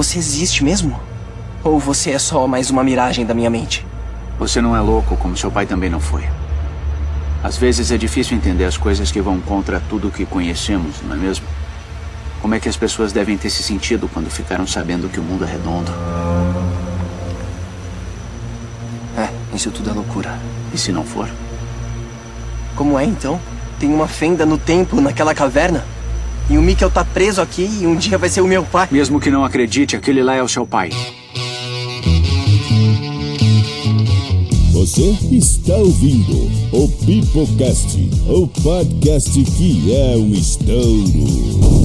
Você existe mesmo? Ou você é só mais uma miragem da minha mente? Você não é louco como seu pai também não foi. Às vezes é difícil entender as coisas que vão contra tudo o que conhecemos, não é mesmo? Como é que as pessoas devem ter se sentido quando ficaram sabendo que o mundo é redondo? É, isso tudo é loucura. E se não for? Como é então? Tem uma fenda no tempo naquela caverna? E o Mikkel tá preso aqui e um dia vai ser o meu pai. Mesmo que não acredite, aquele lá é o seu pai. Você está ouvindo o Pipocast, o podcast que é um estouro.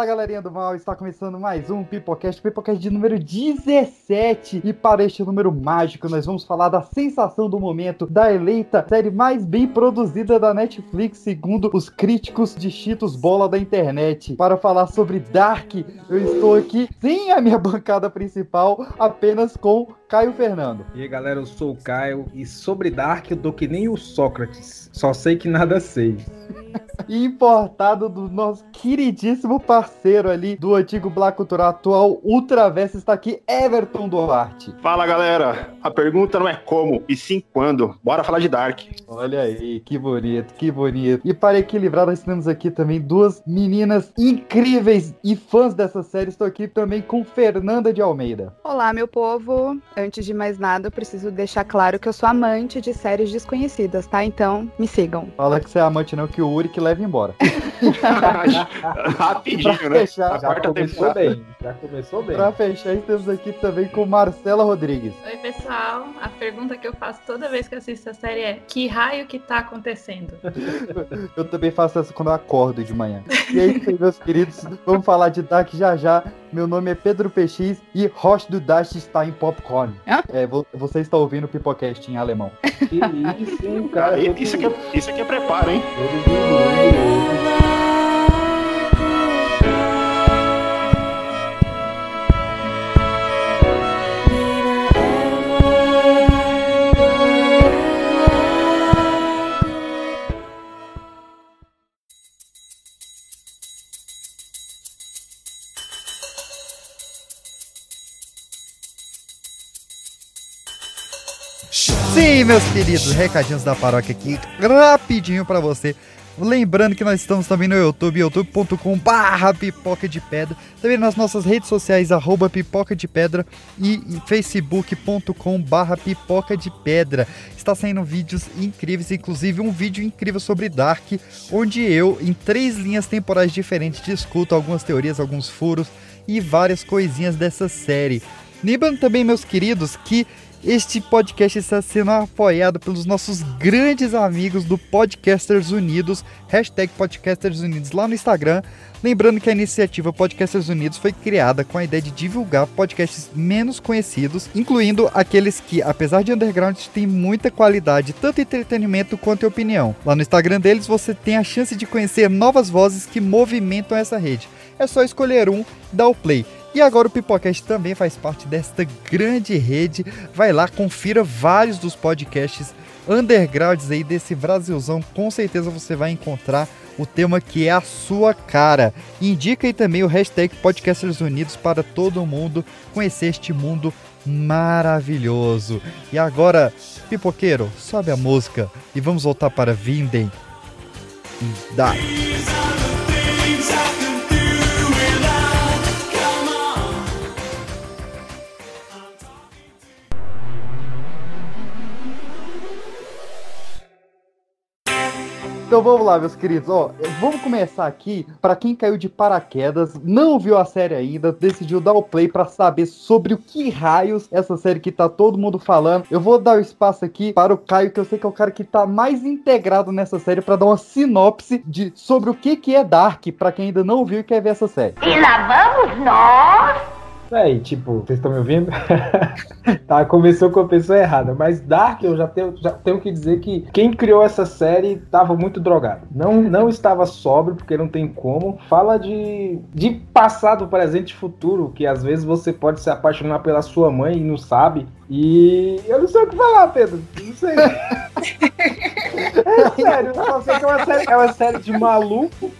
Fala galerinha do mal, está começando mais um Pipocast, Pipocast de número 17 e para este número mágico nós vamos falar da sensação do momento da eleita série mais bem produzida da Netflix segundo os críticos de Cheetos Bola da internet. Para falar sobre Dark, eu estou aqui sem a minha bancada principal, apenas com Caio Fernando. E aí galera, eu sou o Caio e sobre Dark eu dou que nem o Sócrates, só sei que nada sei. Importado do nosso queridíssimo parceiro ali do antigo Black Cultural atual Ultraverso está aqui, Everton Duarte. Fala galera, a pergunta não é como, e sim quando. Bora falar de Dark. Olha aí, que bonito, que bonito. E para equilibrar, nós temos aqui também duas meninas incríveis e fãs dessa série. Estou aqui também com Fernanda de Almeida. Olá, meu povo. Antes de mais nada, eu preciso deixar claro que eu sou amante de séries desconhecidas, tá? Então, me sigam. Fala que você é amante não, que o Uri que leva embora. Rapidinho, Pra né? fechar, A Já quarta começou temporada. bem, já começou bem. Pra fechar, estamos aqui também com Marcela Rodrigues. Oi, pessoal. A pergunta que eu faço toda vez que assisto a série é: que raio que tá acontecendo? Eu também faço essa quando eu acordo de manhã. E aí, meus queridos, vamos falar de Dark já já. Meu nome é Pedro PX e host do Dash está em Popcorn. Hã? É, vo- você está ouvindo o Pipocast em alemão. Que isso, cara. Isso, aqui é, isso aqui é preparo, hein? Sim, meus queridos, recadinhos da paróquia aqui, rapidinho pra você. Lembrando que nós estamos também no YouTube, youtube.com barra pipoca de pedra. Também nas nossas redes sociais, arroba pipoca de pedra e e facebook.com barra pipoca de pedra. Está saindo vídeos incríveis, inclusive um vídeo incrível sobre Dark, onde eu, em três linhas temporais diferentes, discuto algumas teorias, alguns furos e várias coisinhas dessa série. Lembrando também, meus queridos, que este podcast está sendo apoiado pelos nossos grandes amigos do Podcasters Unidos, hashtag Podcasters Unidos lá no Instagram. Lembrando que a iniciativa Podcasters Unidos foi criada com a ideia de divulgar podcasts menos conhecidos, incluindo aqueles que, apesar de underground, têm muita qualidade, tanto entretenimento quanto opinião. Lá no Instagram deles você tem a chance de conhecer novas vozes que movimentam essa rede. É só escolher um, dar o play. E agora o Pipocast também faz parte desta grande rede. Vai lá, confira vários dos podcasts undergrounds aí desse Brasilzão. Com certeza você vai encontrar o tema que é a sua cara. Indica aí também o hashtag Podcasters Unidos para todo mundo conhecer este mundo maravilhoso. E agora, pipoqueiro, sobe a música e vamos voltar para Vinden e Dark. Então vamos lá, meus queridos. Ó, vamos começar aqui. Para quem caiu de paraquedas, não viu a série ainda, decidiu dar o play para saber sobre o que raios essa série que tá todo mundo falando. Eu vou dar o espaço aqui para o Caio, que eu sei que é o cara que tá mais integrado nessa série, para dar uma sinopse de sobre o que que é Dark, para quem ainda não viu e quer ver essa série. E lá vamos nós Véi, tipo, vocês estão me ouvindo? tá, começou com a pessoa errada. Mas Dark, eu já tenho, já tenho que dizer que quem criou essa série tava muito drogado. Não, não estava sóbrio, porque não tem como. Fala de, de passado, presente e futuro, que às vezes você pode se apaixonar pela sua mãe e não sabe. E eu não sei o que falar, Pedro. Não sei. é sério, eu só sei que é uma série, é uma série de maluco e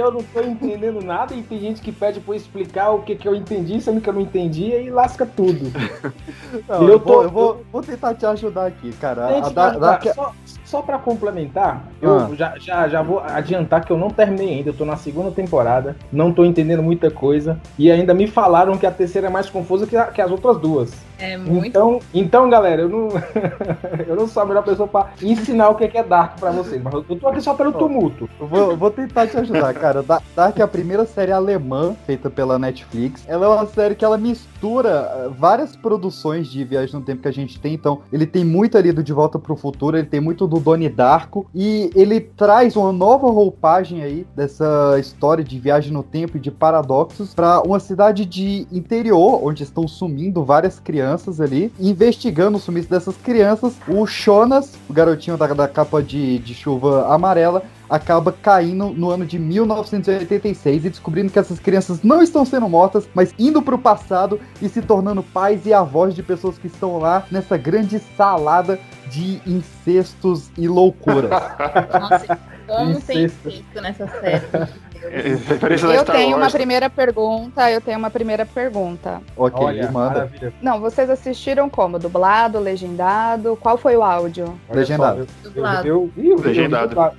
eu não tô entendendo nada. E tem gente que pede pra eu explicar o que, que eu entendi, sendo que eu não entendi, e lasca tudo. Não, Eu eu, tô- vou, eu vou, vou tentar te ajudar aqui, cara. A Gente, da- da- só, só pra complementar, eu Ah. já, já, já vou adiantar que eu não terminei ainda. Eu tô na segunda temporada, não tô entendendo muita coisa. E ainda me falaram que a terceira é mais confusa que, a- que as outras duas. É muito. Então, então, galera, eu não, eu não sou a melhor pessoa pra ensinar o que é é Dark pra vocês. Mas eu tô aqui só pelo tumulto. Eu vou, vou tentar te ajudar, cara. Da- Dark é a primeira série alemã feita pela Netflix. Ela é uma série que ela mistura eh, várias produções de viagem no tempo que a gente tem. Então, ele tem muito ali do De Volta pro Futuro, ele tem muito do Doni Darko e ele traz uma nova roupagem aí dessa história de viagem no tempo e de paradoxos para uma cidade de interior, onde estão sumindo várias crianças ali, E investigando o sumiço dessas crianças. O Jonas, o garotinho da, da capa de, de chuva amarela, acaba caindo no ano de 1986 e descobrindo que essas crianças não estão sendo mortas, mas indo pro passado e se tornando pais e avós de pessoas que estão lá nessa grande salada de incestos e loucuras. Nossa, como tem Incesto. incesto nessa série? Eu tenho uma primeira pergunta, eu tenho uma primeira pergunta. ok, Olha, manda. maravilha. Não, vocês assistiram como? Dublado, legendado? Qual foi o áudio? Olha Legendado. só, eu- Dublado. Eu, eu, eu, eu, vi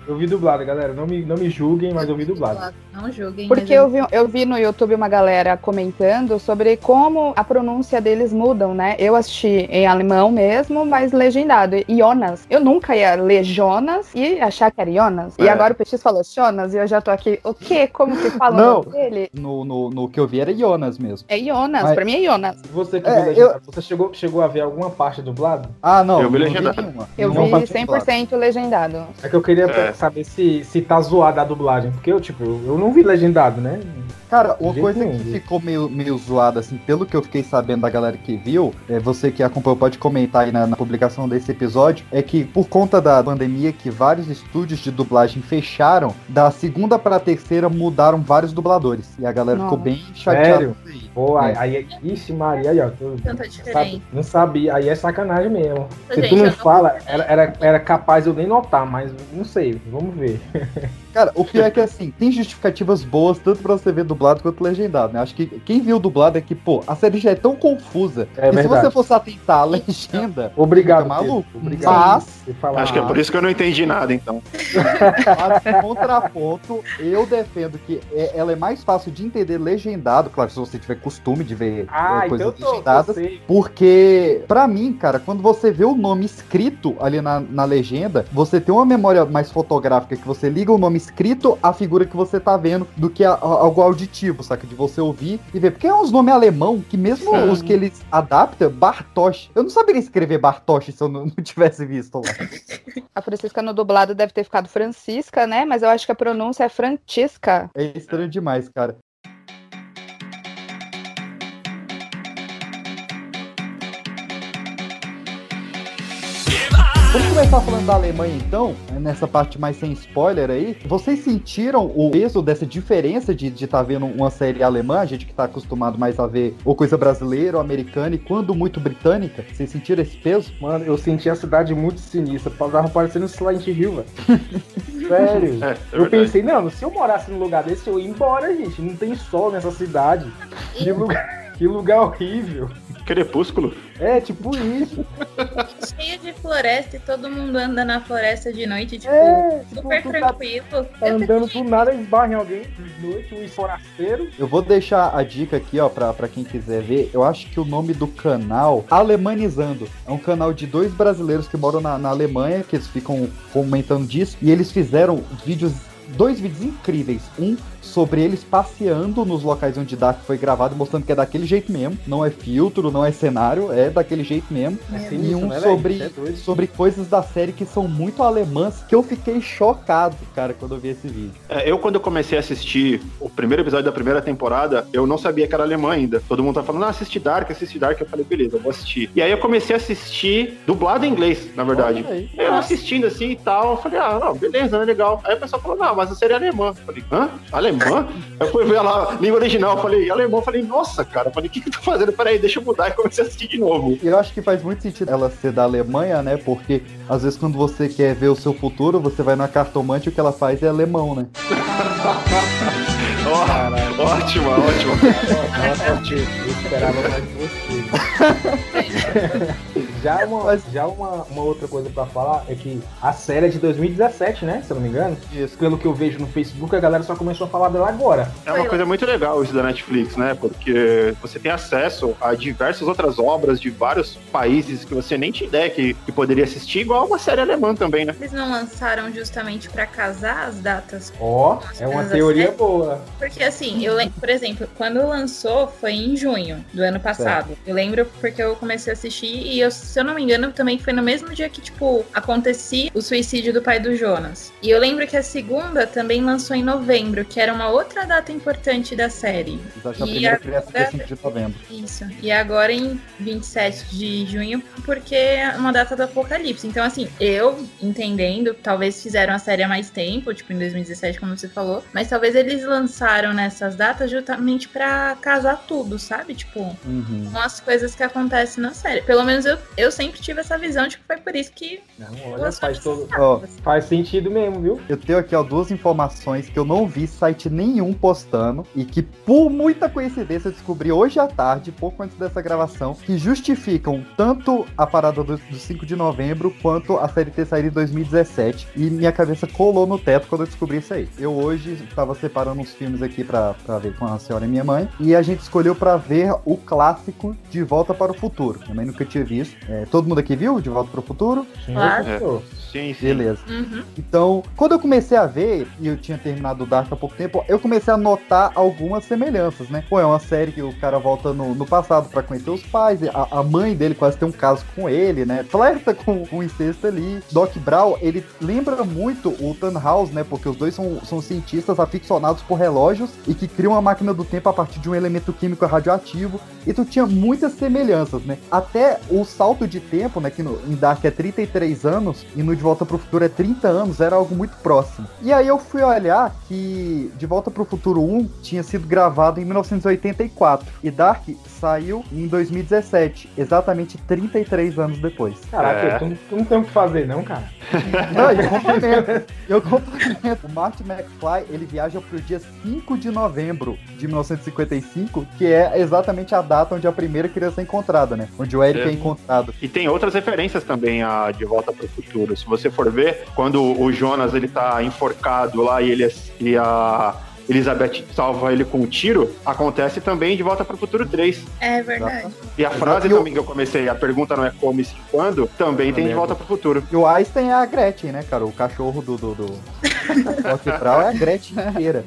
eu vi dublado, galera. Não me, não me julguem, mas eu vi dublado. Não julguem. Porque eu vi, eu vi no YouTube uma galera comentando sobre como a pronúncia deles mudam, né? Eu assisti em alemão mesmo, mas legendado. Jonas. Eu nunca ia ler Jonas e achar que era Jonas. E É. agora o Petis falou Jonas e eu já tô aqui. O quê? Como que fala Não. o nome dele? No, no, no que eu vi era Jonas mesmo. É Jonas. Mas- Pra mim é Jonas. Você que É, viu legendado, você chegou, chegou a ver alguma parte dublado? Ah, não. Eu vi legendado. nenhuma. Eu vi parte dublada. 100% legendado. É que eu queria É. saber se, se tá zoada a dublagem. Porque eu, tipo, eu, eu não vi legendado, né? Cara, uma coisa que ficou meio, meio zoada, assim, pelo que eu fiquei sabendo da galera que viu, é, você que acompanhou pode comentar aí na, na publicação desse episódio, é que por conta da pandemia que vários estúdios de dublagem fecharam, da segunda pra terceira mudaram vários dubladores. E a galera ficou Nossa. bem chateada Sério? Isso aí. Pô, É. aí, aí, ixi, Maria, aí, ó. Tu, Tanta sabe, não sabia, aí é sacanagem mesmo. Se Gente, tu não fala, era, era, era capaz eu nem notar, mas não sei, vamos ver. Cara, o pior é que assim, tem justificativas boas tanto pra você ver dublado quanto legendado, né? Acho que quem viu dublado é que, pô, a série já é tão confusa É que se você fosse atentar a legenda, Obrigado, Fica maluco. Pedro, Obrigado. Mas-. Acho que é por isso que eu não entendi nada, então. Mas, contraponto, eu defendo que é- ela é mais fácil de entender legendado, claro, se você tiver costume de ver Ah, é, então coisas legendadas. sei. Porque, pra mim, cara, quando você vê o nome escrito ali na, na legenda, você tem uma memória mais fotográfica que você liga o nome escrito à figura que você tá vendo do que a- a- algo auditivo, saca? De você ouvir e ver. Porque é uns nomes alemão que mesmo Sim. os que eles adaptam, Bartosz. Eu não saberia escrever Bartosz se eu não, não tivesse visto lá. A Francisca no dublado deve ter ficado Francisca, né? Mas eu acho que a pronúncia é Francisca. É estranho demais, cara. Vamos começar falando da Alemanha então, nessa parte mais sem spoiler aí. Vocês sentiram o peso dessa diferença de estar vendo uma série alemã, a gente que tá acostumado mais a ver ou coisa brasileira ou americana, e quando muito britânica? Vocês sentiram esse peso? Mano, eu senti a cidade muito sinistra. Tava parecendo Silent Hill, velho. Sério. É, é Eu verdade. pensei, não, se eu morasse num lugar desse, eu ia embora, gente. Não tem sol nessa cidade. Que lugar, que lugar horrível. Crepúsculo? É, tipo isso. Cheio de floresta e todo mundo anda na floresta de noite, tipo, É, tipo, super tá, tranquilo. tá andando do nada, esbarra em alguém de noite, um forasteiro. Eu vou deixar a dica aqui, ó, pra, pra quem quiser ver. Eu acho que o nome do canal, Alemanizando, é um canal de dois brasileiros que moram na, na Alemanha, que eles ficam comentando disso, e eles fizeram vídeos dois vídeos incríveis. Um sobre eles passeando nos locais onde Dark foi gravado, mostrando que é daquele jeito mesmo. Não é filtro, não é cenário, é daquele jeito mesmo. É e um né, sobre, é sobre coisas da série que são muito alemãs, que eu fiquei chocado, cara, quando eu vi esse vídeo. É, eu, quando comecei a assistir o primeiro episódio da primeira temporada, eu não sabia que era alemã ainda. Todo mundo tá falando, ah, assiste Dark, assiste Dark. Eu falei, beleza, eu vou assistir. E aí eu comecei a assistir dublado em inglês, na verdade. Aí. Eu assistindo assim e tal, eu falei, ah, não, beleza, é legal. Aí o pessoal falou, não, mas a série é alemã. Eu falei, hã? Alemã? Eu fui ver lá, língua original, eu falei, alemão, eu falei, nossa, cara, eu falei, o que que eu tô fazendo? Peraí, deixa eu mudar e comecei a assistir de novo. E eu acho que faz muito sentido ela ser da Alemanha, né? Porque às vezes quando você quer ver o seu futuro, você vai na cartomante e o que ela faz é alemão, né? Ó, ótima, ótima. Nossa, eu esperava mais de você. Já, uma, já uma, uma outra coisa pra falar é que a série é de 2017, né? Se eu não me engano. Isso. Pelo que eu vejo no Facebook, a galera só começou a falar dela agora. É uma coisa muito legal isso da Netflix, né? Porque você tem acesso a diversas outras obras de vários países que você nem tinha ideia que, que poderia assistir, igual uma série alemã também, né? Eles não lançaram justamente pra casar as datas? Ó, é uma teoria assim- boa. Porque assim, eu lembro, por exemplo, quando lançou foi em junho do ano passado. Eu lembro porque eu comecei a assistir e eu, se eu não me engano, também foi no mesmo dia que, tipo, acontecia o suicídio do pai do Jonas. E eu lembro que a segunda também lançou em novembro, que era uma outra data importante da série. A E primeira agora- criança dia 5 de novembro. Isso. E agora em 27 de junho, porque é uma data do apocalipse. Então, assim, eu entendendo, talvez fizeram a série há mais tempo, tipo em 2017, como você falou, mas talvez eles lançaram nessas datas justamente pra casar tudo, sabe? Tipo, Uhum. com as coisas que acontecem na série. Pelo menos eu, eu sempre tive essa visão de que foi por isso que Não, olha, faz, todo, Ó, faz sentido mesmo, viu? Eu tenho aqui ó, duas informações que eu não vi site nenhum postando e que, por muita coincidência, eu descobri hoje à tarde, pouco antes dessa gravação, que justificam tanto a parada do, do 5 de novembro quanto a série ter saído em 2017. E minha cabeça colou no teto quando eu descobri isso aí. Eu hoje estava separando uns filmes aqui pra, pra ver com a senhora e minha mãe e a gente escolheu pra ver o clássico De Volta para o Futuro. Minha mãe nunca tinha visto. É, todo mundo aqui viu De Volta para o Futuro? Sim, Claro. professor. Sim, sim. Beleza. Uhum. Então, quando eu comecei a ver, e eu tinha terminado o Dark há pouco tempo, eu comecei a notar algumas semelhanças, né? Pô, é uma série que o cara volta no, no passado pra conhecer os pais, a, a mãe dele quase tem um caso com ele, né? Flerta com, com o incesto ali. Doc Brown, ele lembra muito o Tannhaus, né? Porque os dois são, são cientistas aficionados por relógios e que criam uma máquina do tempo a partir de um elemento químico radioativo. Então tinha muitas semelhanças, né? Até o salto de tempo, né? Que no, em Dark é 33 anos e no De Volta pro Futuro é 30 anos, era algo muito próximo. E aí eu fui olhar que De Volta pro Futuro 1 tinha sido gravado em 1984 e Dark saiu em 2017, exatamente 33 anos depois. Caraca, É. tu, não- tu não tem o que fazer, não, cara. Não, eu complemento. Eu complemento. O Marty McFly, ele viaja pro dia 5 de novembro de 1955, que é exatamente a data onde a primeira criança é encontrada, né? Onde o Eric é, É. encontrado. E tem outras referências também a De Volta para o Futuro. Se você for ver, quando o Jonas ele tá enforcado lá e, ele, e a Elizabeth salva ele com um tiro, acontece também De Volta para o Futuro 3. É verdade. E a frase E o- também que eu comecei, a pergunta não é como e sim quando, também tem De Volta para o Futuro. E o Einstein é a Gretchen, né, cara? O cachorro do. do, do... É a Gretchen inteira.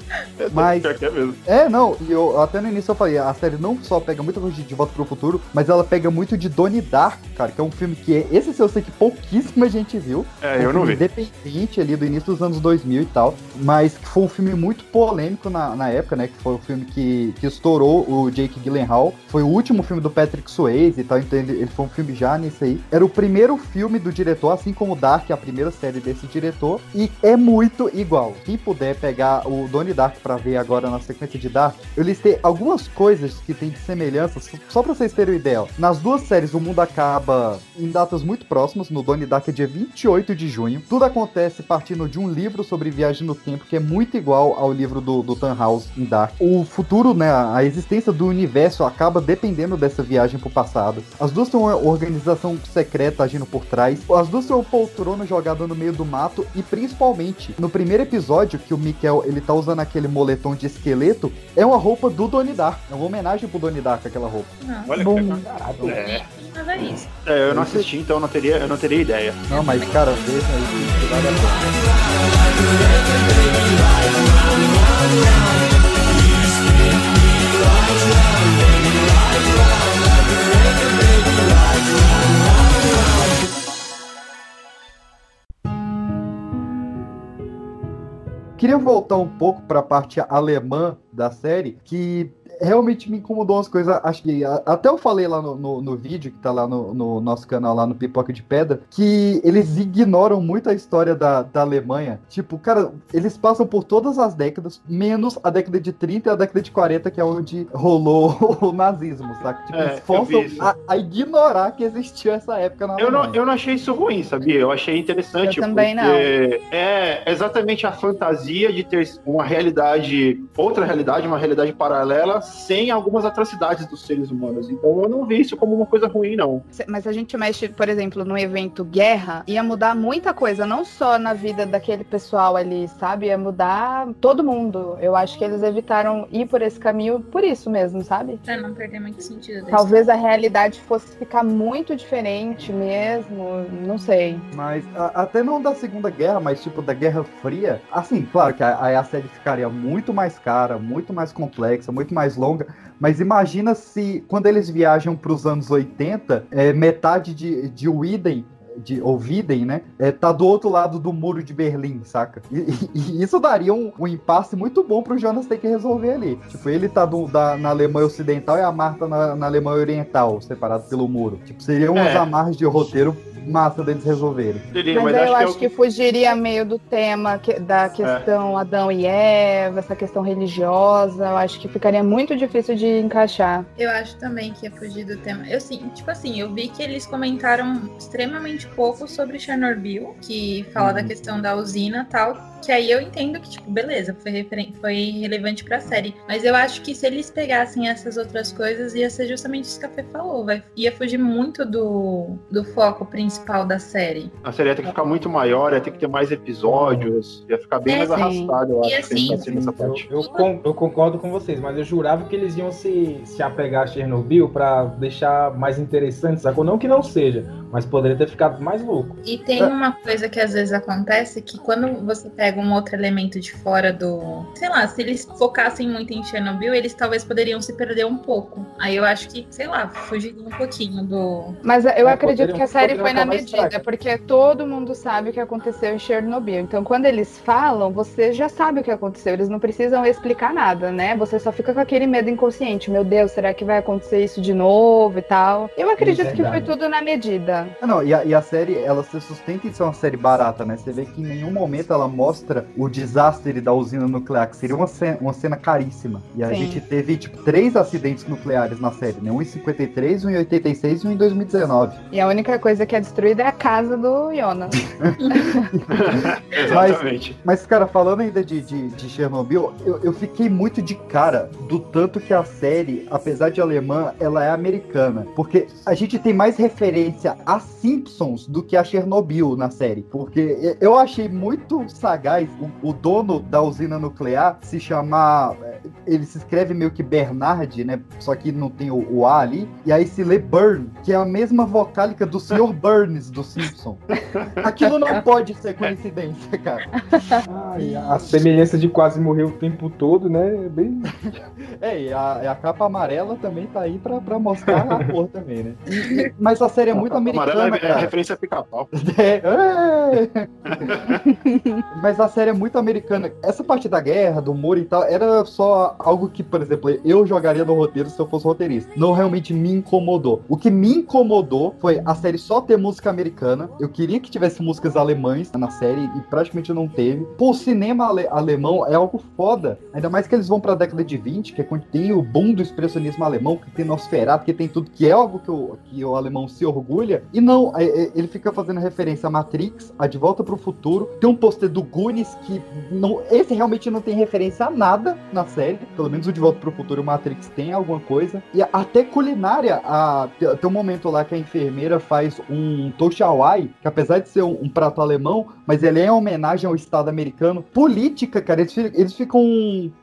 Mas- Pior que é mesmo. É, não, e eu até no início eu falei, a série não só pega muita coisa de De Volta pro Futuro, mas ela pega muito de Donnie Dark, cara, que é um filme que é, esse eu sei que pouquíssima gente viu. É, um eu não vi. Independente ali do início dos anos 2000 e tal, mas que foi um filme muito polêmico na, na época, né? Que foi um filme que, que estourou o Jake Gyllenhaal. Foi o último filme do Patrick Swayze e tal, então ele, ele foi um filme já nisso aí. Era o primeiro filme do diretor, assim como Dark, a primeira série desse diretor, e é muito igual. Quem puder pegar o Donnie Dark pra ver agora na sequência de Dark, eu listei algumas coisas que tem de semelhança, só- pra vocês terem ideia. Nas duas séries, o mundo acaba em datas muito próximas. No Donnie Dark é dia 28 de junho. Tudo acontece partindo de um livro sobre viagem no tempo, que é muito igual ao livro do, do Tannhaus em Dark. O futuro, né, a existência do universo acaba dependendo dessa viagem pro passado. As duas são uma organização secreta agindo por trás. As duas são uma poltrona jogada no meio do mato e principalmente no primeiro episódio que o Mikkel ele tá usando aquele moletom de esqueleto é uma roupa do Donnie Darko. É uma homenagem pro Donnie Darko aquela roupa. Não, Olha Bom. que Caraca, É. isso. É, eu não assisti, então eu não teria, eu não teria ideia. Não, mas cara, veja aí que vale a pena. Queria voltar um pouco para a parte alemã da série, que realmente me incomodou umas coisas. Acho que até eu falei lá no, no, no vídeo, que tá lá no, no nosso canal, lá no Pipoca de Pedra, que eles ignoram muito a história da, da Alemanha. Tipo, cara, eles passam por todas as décadas, menos a década de 30 e a década de 40, que é onde rolou o nazismo, saca? Tipo, É, eles forçam a, a ignorar que existiu essa época na Eu não, Alemanha. eu não achei isso ruim, sabia? Eu achei interessante. Eu também não. É exatamente a fantasia de ter uma realidade, outra realidade, uma realidade paralela, sem algumas atrocidades dos seres humanos. Então eu não vi isso como uma coisa ruim, não. Se- Mas a gente mexe, por exemplo, no evento guerra, ia mudar muita coisa, não só na vida daquele pessoal ali, sabe? Ia mudar todo mundo. Eu acho que eles evitaram ir por esse caminho por isso mesmo, sabe? Pra não perder muito sentido. Talvez a realidade fosse ficar muito diferente mesmo, não sei. Mas a- até não da Segunda Guerra, mas tipo da Guerra Fria. Assim, claro que a- aí a série ficaria muito mais cara, muito mais complexa, muito mais longa. Mas imagina se quando eles viajam para os anos 80, é, metade de, de Widen. De, ou Widen, né? É, tá do outro lado do muro de Berlim, saca? E, e- e isso daria um, um impasse muito bom pro Jonas ter que resolver ali. Tipo, ele tá do- da- na Alemanha Ocidental e a Marta na, na Alemanha Oriental, separado pelo muro. Tipo, seriam umas É. amarras de roteiro massa deles resolverem. Seria, Mas, mas, eu acho acho que, que fugiria meio do tema que- da questão Adão e Eva, essa questão religiosa. Eu acho que ficaria muito difícil de encaixar. Eu acho também que ia fugir do tema. Eu sim, tipo assim, eu vi que eles comentaram extremamente pouco sobre Chernobyl, que fala da questão da usina e tal. Que aí eu entendo que, tipo, beleza, foi, foi relevante pra série. Mas eu acho que se eles pegassem essas outras coisas, ia ser justamente isso que a Fê falou. Vai, ia fugir muito do, do foco principal da série. a série ia ter que ficar muito maior, ia ter que ter mais episódios, ia ficar bem É, mais sim. arrastado, eu E acho, assim, assim, nessa parte. Eu, eu con- eu concordo com vocês, mas eu jurava que eles iam se, se apegar a Chernobyl pra deixar mais interessante, sacou? Não que não seja, mas poderia ter ficado mais louco. E tem uma coisa que às vezes acontece que quando você pega um outro elemento de fora do. Sei lá, se eles focassem muito em Chernobyl, eles talvez poderiam se perder um pouco. Aí eu acho que, sei lá, fugiria um pouquinho do. Mas eu É, acredito que a série foi na medida, porque todo mundo sabe o que aconteceu em Chernobyl. Então, quando eles falam, você já sabe o que aconteceu. Eles não precisam explicar nada, né? Você só fica com aquele medo inconsciente. Meu Deus, será que vai acontecer isso de novo e tal? Eu acredito que foi tudo na medida. Ah, não, e a, e a série, ela se sustenta em ser uma série barata, né? Você vê que em nenhum momento ela mostra o desastre da usina nuclear, que seria uma cena, uma cena caríssima. E a Sim. gente teve, tipo, três acidentes nucleares na série, né? Um em 53, um em 86 e um em 2019. E a única coisa que é destruída é a casa do Jonas. Exatamente. Mas, cara, falando ainda de, de, de Chernobyl, eu, eu fiquei muito de cara do tanto que a série, apesar de alemã, ela é americana. Porque a gente tem mais referência a Simpsons do que a Chernobyl na série. Porque eu achei muito sagaz o, o dono da usina nuclear se chamar. eh, Ele se escreve meio que Bernard, né? Só que não tem o, o A ali. E aí se lê Burn, que é a mesma vocálica do Sr. Burns do Simpson. Aquilo não pode ser coincidência, cara. Ai, a semelhança de quase morrer o tempo todo, né? É bem. É, e a, a capa amarela também tá aí pra, pra mostrar a cor também, né? E- e- mas a série é muito americana, é, é cara. referência a pica-pau. É, é. Mas a série é muito americana. Essa parte da guerra, do muro e tal, era só algo que, por exemplo, eu jogaria no roteiro se eu fosse roteirista. Não realmente me incomodou. O que me incomodou foi a série só ter música americana. Eu queria que tivesse músicas alemães na série e praticamente não teve. Pô, o cinema ale- alemão é algo foda. Ainda mais que eles vão pra década de 20, que é quando tem o boom do expressionismo alemão, que tem Nosferatu, que tem tudo, que é algo que o, que o alemão se orgulha. E não, é- é- ele fica fazendo referência a Matrix, a De Volta pro Futuro. Tem um pôster do Que não, esse realmente não tem referência a nada na série. Pelo menos o De Volta pro Futuro e o Matrix tem alguma coisa. E até culinária, a, tem, um momento lá que a enfermeira faz um toshawai, que apesar de ser um, um prato alemão, mas ele é em homenagem ao Estado americano. Política, cara, eles, eles ficam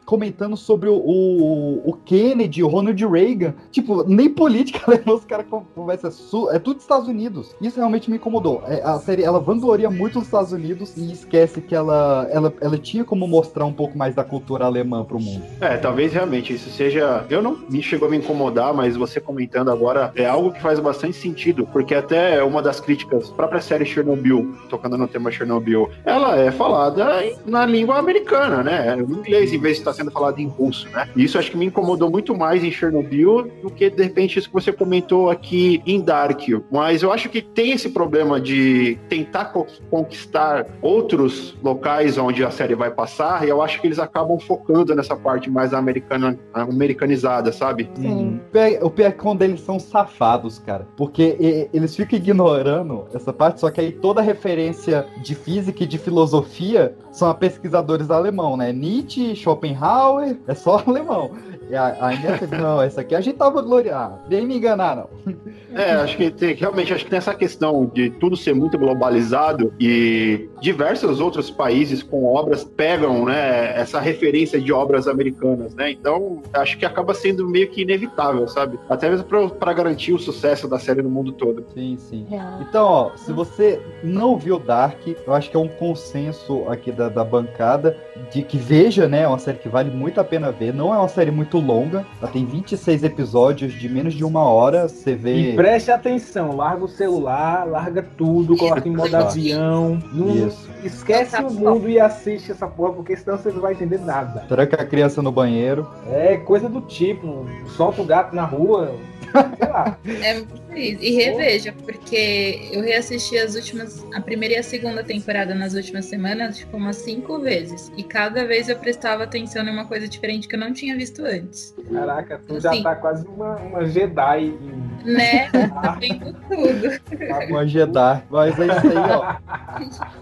comentando sobre o, o, o Kennedy, o Ronald Reagan. Tipo, nem política alemã os caras con- conversam. É tudo Estados Unidos. Isso realmente me incomodou. É, a série, ela vangloria muito os Estados Unidos e esquece que ela, ela, ela tinha como mostrar um pouco mais da cultura alemã pro mundo. É, talvez realmente isso seja. Eu não me chegou a me incomodar, mas você comentando agora é algo que faz bastante sentido, porque até uma das críticas, própria série Chernobyl, tocando no tema Chernobyl, ela é falada na língua americana, né? No inglês, em vez de estar sendo falada em russo, né? E isso acho que me incomodou muito mais em Chernobyl do que, de repente, isso que você comentou aqui em Dark. Mas eu acho que tem esse problema de tentar co- conquistar outros locais onde a série vai passar, e eu acho que eles acabam focando nessa parte mais americana, americanizada, sabe? Sim. O pior- O pior é quando eles são safados, cara. Porque eles ficam ignorando essa parte, só que aí toda referência de física e de filosofia são a pesquisadores alemão, né? Nietzsche, Schopenhauer, é só alemão. E a, a Inês, não, essa aqui a gente tava gloriando. Nem me enganar, não. É, acho que tem, realmente acho que tem essa questão de tudo ser muito globalizado e diversos outros países com obras pegam, né, essa referência de obras americanas, né? Então, acho que acaba sendo meio que inevitável, sabe? Até mesmo para garantir o sucesso da série no mundo todo. Sim, sim. Real. Então, ó, se você não viu Dark, eu acho que é um consenso aqui da, da bancada de que veja, né? É uma série que vale muito a pena ver. Não é uma série muito longa, ela tem 26 episódios de menos de uma hora. Você E vê. preste atenção, larga o celular, larga tudo, coloca em modo avião. Não, Isso. esquece o mundo e assiste essa porra, porque senão você não vai entender nada. Tranca a criança no banheiro. É coisa do tipo, solta o gato na rua, sei lá. É E reveja, porque eu reassisti as últimas, a primeira e a segunda temporada nas últimas semanas, tipo, umas cinco vezes. E cada vez eu prestava atenção em uma coisa diferente que eu não tinha visto antes. Caraca, tu já Sim. tá quase uma, uma Jedi. em- Né? Ah, Vendo tudo. Uma Jedi. Mas é isso aí, ó.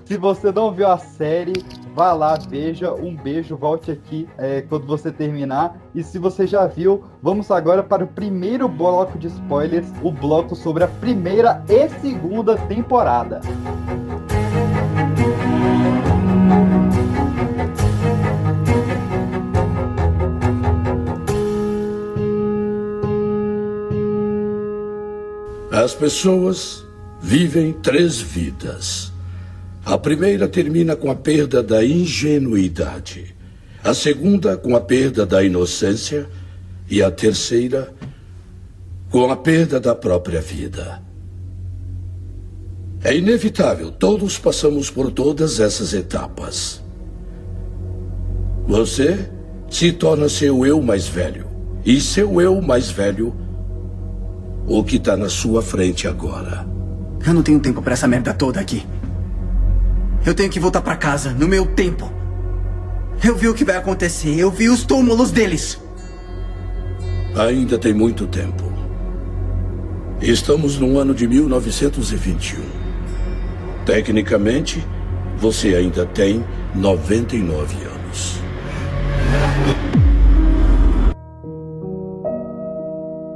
Se você não viu a série, vá lá, veja. Um beijo, volte aqui é, quando você terminar. E se você já viu, vamos agora para o primeiro bloco de spoilers o bloco sobre a primeira e segunda temporada. As pessoas vivem três vidas. A primeira termina com a perda da ingenuidade. A segunda, com a perda da inocência. E a terceira, com a perda da própria vida. É inevitável, todos passamos por todas essas etapas. Você se torna seu eu mais velho. E seu eu mais velho o que está na sua frente agora. Eu não tenho tempo pra essa merda toda aqui. Eu tenho que voltar pra casa, no meu tempo. Eu vi o que vai acontecer, eu vi os túmulos deles. Ainda tem muito tempo. Estamos no ano de 1921. Tecnicamente, você ainda tem 99 anos.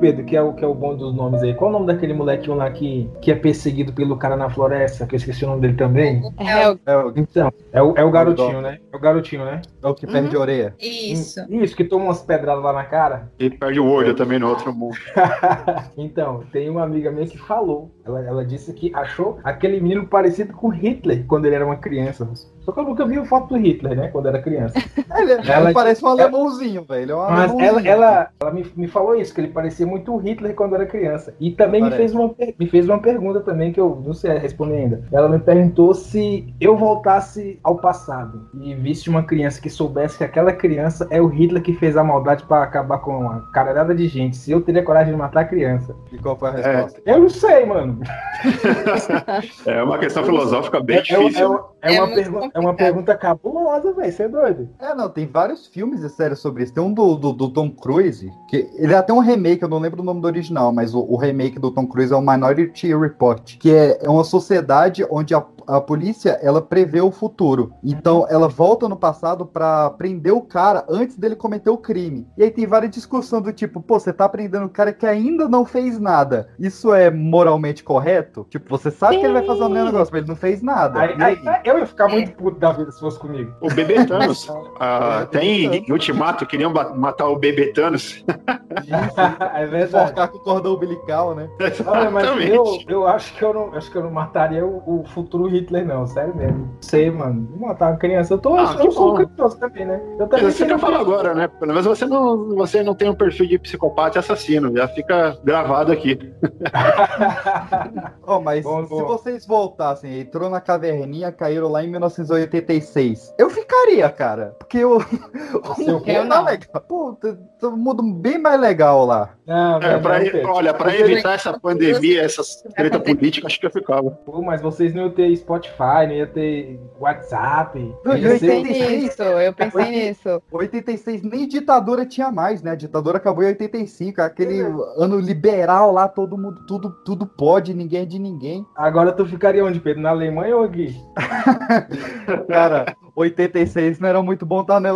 Pedro, que é, o, que é o bom dos nomes aí. Qual o nome daquele molequinho lá que, que é perseguido pelo cara na floresta? Que eu esqueci o nome dele também. É, o- É o, Então, é o, é o garotinho, né? É o garotinho, né? é o que perde a orelha. Isso. Isso, que toma umas pedradas lá na cara. E perde o olho também no outro mundo. então, tem uma amiga minha que falou. Ela, ela disse que achou aquele menino parecido com Hitler quando ele era uma criança. Só que eu nunca vi foto do Hitler, né? Quando era criança. Ele, ele Ela- parece um alemãozinho, velho. É um Mas alemãozinho. ela, ela, ela me, me falou isso, que ele parecia muito o Hitler quando era criança. E também me fez, uma, me fez uma pergunta também que eu não sei responder ainda. Ela me perguntou se eu voltasse ao passado e visse uma criança que soubesse que aquela criança é o Hitler que fez a maldade pra acabar com uma caralhada de gente, se eu teria coragem de matar a criança. E qual foi a É. resposta? Eu não sei, mano. É uma questão filosófica bem É, é, difícil. é- é É uma muito pergu- é uma pergunta cabulosa, velho. Você é doido. É, não, tem vários filmes e séries sobre isso. Tem um do, do, do Tom Cruise, que ele é até um remake, eu não lembro o nome do original, mas o, o remake do Tom Cruise é o Minority Report, que é, é uma sociedade onde a, a polícia, ela prevê o futuro. Então, ela volta no passado pra prender o cara antes dele cometer o crime. E aí tem várias discussões do tipo, pô, você tá prendendo o cara que ainda não fez nada. Isso é moralmente correto? Tipo, você sabe que ele vai fazer o mesmo negócio, mas ele não fez nada. Aí, aí? aí, eu ia ficar muito puto da vida se fosse comigo. O bebê Thanos. ah, tem em Ultimato, queriam matar o bebê Thanos. é verdade. Focar com o cordão umbilical, né? Olha, mas eu, eu acho que eu não acho que eu não mataria o, o futuro Hitler, não. Sério mesmo. Sei, mano. Vou matar uma criança. Eu, tô, Ah, eu que sou um criminoso também, né? Eu também Mas você não fala matar. agora, né? Pelo menos você não, você não tem um perfil de psicopata e assassino. Já fica gravado aqui. Ó, mas Bom, se bom. vocês voltassem, entrou na caverninha, caíram lá em 1986, eu ficaria, cara. Porque o, Você, o Eu não. é legal. Pô, um mundo bem mais legal lá. Não, É, não, pra, não, Pedro. olha, pra evitar essa pandemia, essas treta política, acho que eu ficava. Pô, mas vocês não iam ter Spotify, não ia ter WhatsApp. Não, ia eu ser- Pensei nisso, eu pensei nisso. 86 nem ditadura tinha mais, né? A ditadura acabou em 85, aquele ano liberal lá, todo mundo, tudo, tudo pode, ninguém é de ninguém. Agora tu ficaria onde, Pedro? Na Alemanha ou aqui? Cara, 86 não era muito bom estar na,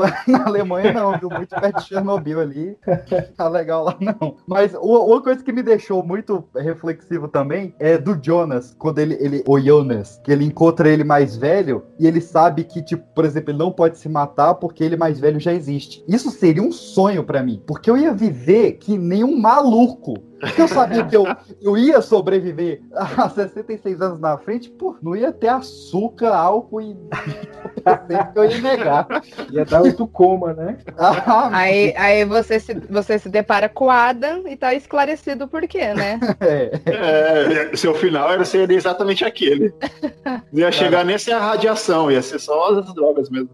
Alemanha, não, viu? Muito perto de Chernobyl ali. Tá legal lá, não. Mas uma coisa que me deixou muito reflexivo também é do Jonas, quando ele, ele. O Jonas, que ele encontra ele mais velho e ele sabe que, tipo, por exemplo, ele não pode se matar porque ele mais velho já existe. Isso seria um sonho pra mim, porque eu ia viver que nem um maluco. Porque eu sabia que eu, eu ia sobreviver a 66 anos na frente, pô, não ia ter açúcar, álcool e. que eu ia negar. Ia dar outro coma, né? Ah, Aí, aí você, se, você se depara com o Adam e tá esclarecido por quê, né? é. É, seu final era seria exatamente aquele. Não ia chegar nem a ser a radiação, ia ser só as drogas mesmo.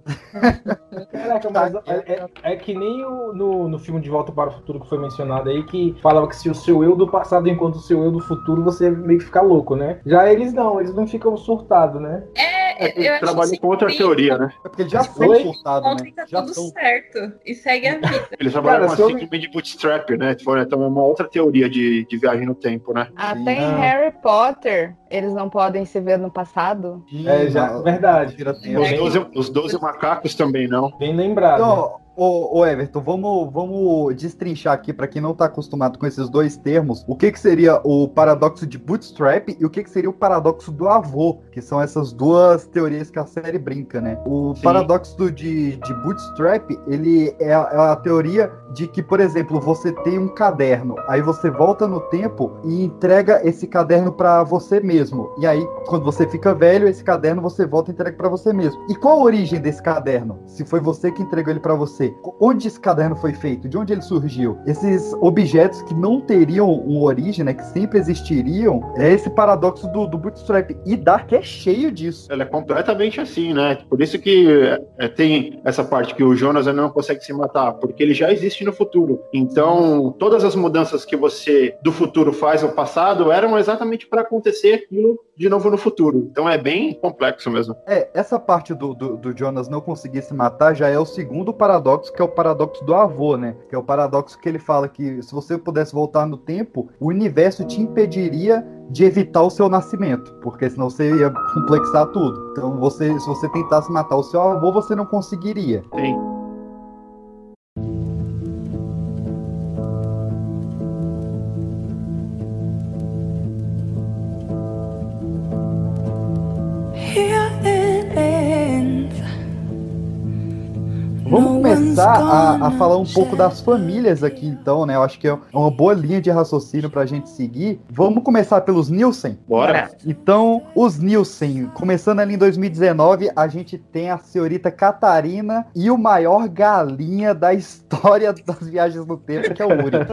Caraca, mas é, é- é que nem o- no, no filme De Volta para o Futuro que foi mencionado aí, que falava que se o seu eu do passado encontra o seu eu do futuro, você meio que fica louco, né? Já eles não, eles não ficam surtados, né? É, É que eu trabalha com outra teoria, né? É porque eles já são Oi? furtados, Ontem né? tá Já tudo são. certo. E segue a vida. Eles trabalham com a síndrome de bootstrap, né? Foi também uma outra teoria de, de viagem no tempo, né? Até em Ah. Harry Potter, eles não podem se ver no passado. É, já, verdade. Os Bem- 12, os 12 macacos também não. Bem lembrado. Então, ô, ô Everton, vamos, vamos destrinchar aqui para quem não tá acostumado com esses dois termos. O que que seria o paradoxo de Bootstrap e o que que seria o paradoxo do avô, que são essas duas teorias que a série brinca, né? O Sim. paradoxo do- de, de Bootstrap, ele é a, é a teoria de que, por exemplo, você tem um caderno, aí você volta no tempo e entrega esse caderno para você mesmo. E aí, quando você fica velho, esse caderno você volta e entrega para você mesmo. E qual a origem desse caderno? Se foi você que entregou ele para você, onde esse caderno foi feito? De onde ele surgiu? Esses objetos que não teriam uma origem, né, que sempre existiriam, é esse paradoxo do, do Bootstrap. E Dark é cheio disso. Ela é completamente assim, né? Por isso que é, tem essa parte que o Jonas não consegue se matar, porque ele já existe no futuro. Então, todas as mudanças que você do futuro faz no passado eram exatamente para acontecer aquilo de novo no futuro. Então é bem complexo mesmo. É, essa parte do, do, do Jonas não conseguir se matar já é o segundo paradoxo, que é o paradoxo do avô, né? Que é o paradoxo que ele fala que se você pudesse voltar no tempo, o universo te impediria de evitar o seu nascimento, porque senão você ia complexar tudo. Então, você, se você tentasse matar o seu avô, você não conseguiria. Sim. Vamos começar a, a falar um pouco das famílias aqui, então, né? Eu acho que é uma boa linha de raciocínio pra gente seguir. Vamos começar pelos Nielsen. Bora. Então, os Nielsen, começando ali em 2019, a gente tem a senhorita Catarina e o maior galinha da história das viagens no tempo, que é o Uri.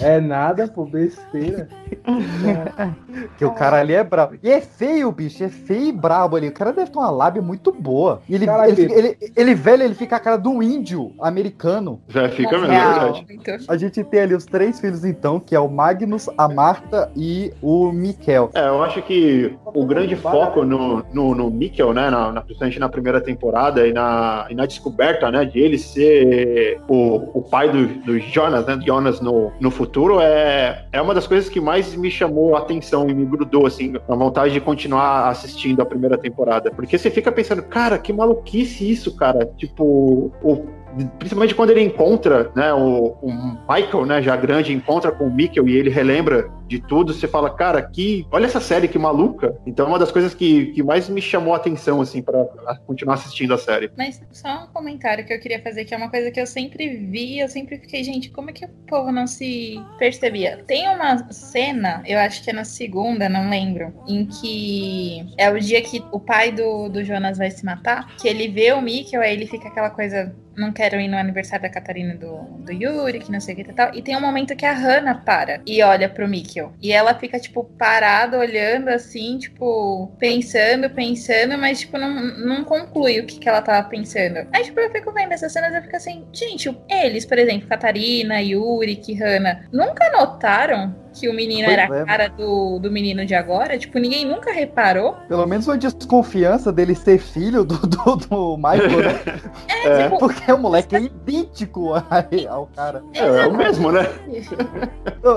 É nada, pô, besteira. que o cara ali é brabo. E é feio, bicho, é feio e brabo ali. O cara deve ter uma lábia muito boa. E ele, Caralho, ele, ele, ele velho, ele fica a cara do índio índio americano. Já fica mesmo, é verdade. Então, A gente tem ali os três filhos, então, que é o Magnus, a Marta e o Mikel. É, eu acho que o grande foco no, no, no Mikkel, né, na, na- principalmente na primeira temporada e na, e na descoberta, né, de ele ser o, o pai do, do Jonas, né, Jonas no, no futuro, é, é uma das coisas que mais me chamou a atenção e me grudou, assim, a vontade de continuar assistindo a primeira temporada. Porque você fica pensando, cara, que maluquice isso, cara. Tipo, o ou Principalmente quando ele encontra, né, o, o Michael, né, já grande, encontra com o Mikkel e ele relembra de tudo, você fala, cara, que, olha essa série que maluca. Então, é uma das coisas que, que mais me chamou a atenção, assim, para continuar assistindo a série. Mas só um comentário que eu queria fazer, que é uma coisa que eu sempre vi, eu sempre fiquei, gente, como é que o povo não se percebia? Tem uma cena, eu acho que é na segunda, não lembro, em que é o dia que o pai do, do Jonas vai se matar, que ele vê o Mikkel, aí ele fica aquela coisa, não quero ir no aniversário da Catarina do, do Yuri, que não sei o que e tal. E tem um momento que a Hannah para e olha pro Mikkel. E ela fica, tipo, parada, olhando assim, tipo, pensando, pensando, mas, tipo, não, não conclui o que, que ela tava pensando. Aí, tipo, eu fico vendo essas cenas eu fico assim, gente, eles, por exemplo, Catarina, Yuri, que Hannah, nunca notaram que o menino Pois era é. a cara do, do menino de agora? Tipo, ninguém nunca reparou. Pelo menos uma desconfiança dele ser filho do, do, do Michael, né? É, tipo, Porque o moleque é idêntico a- ao cara. É, é o mesmo, né?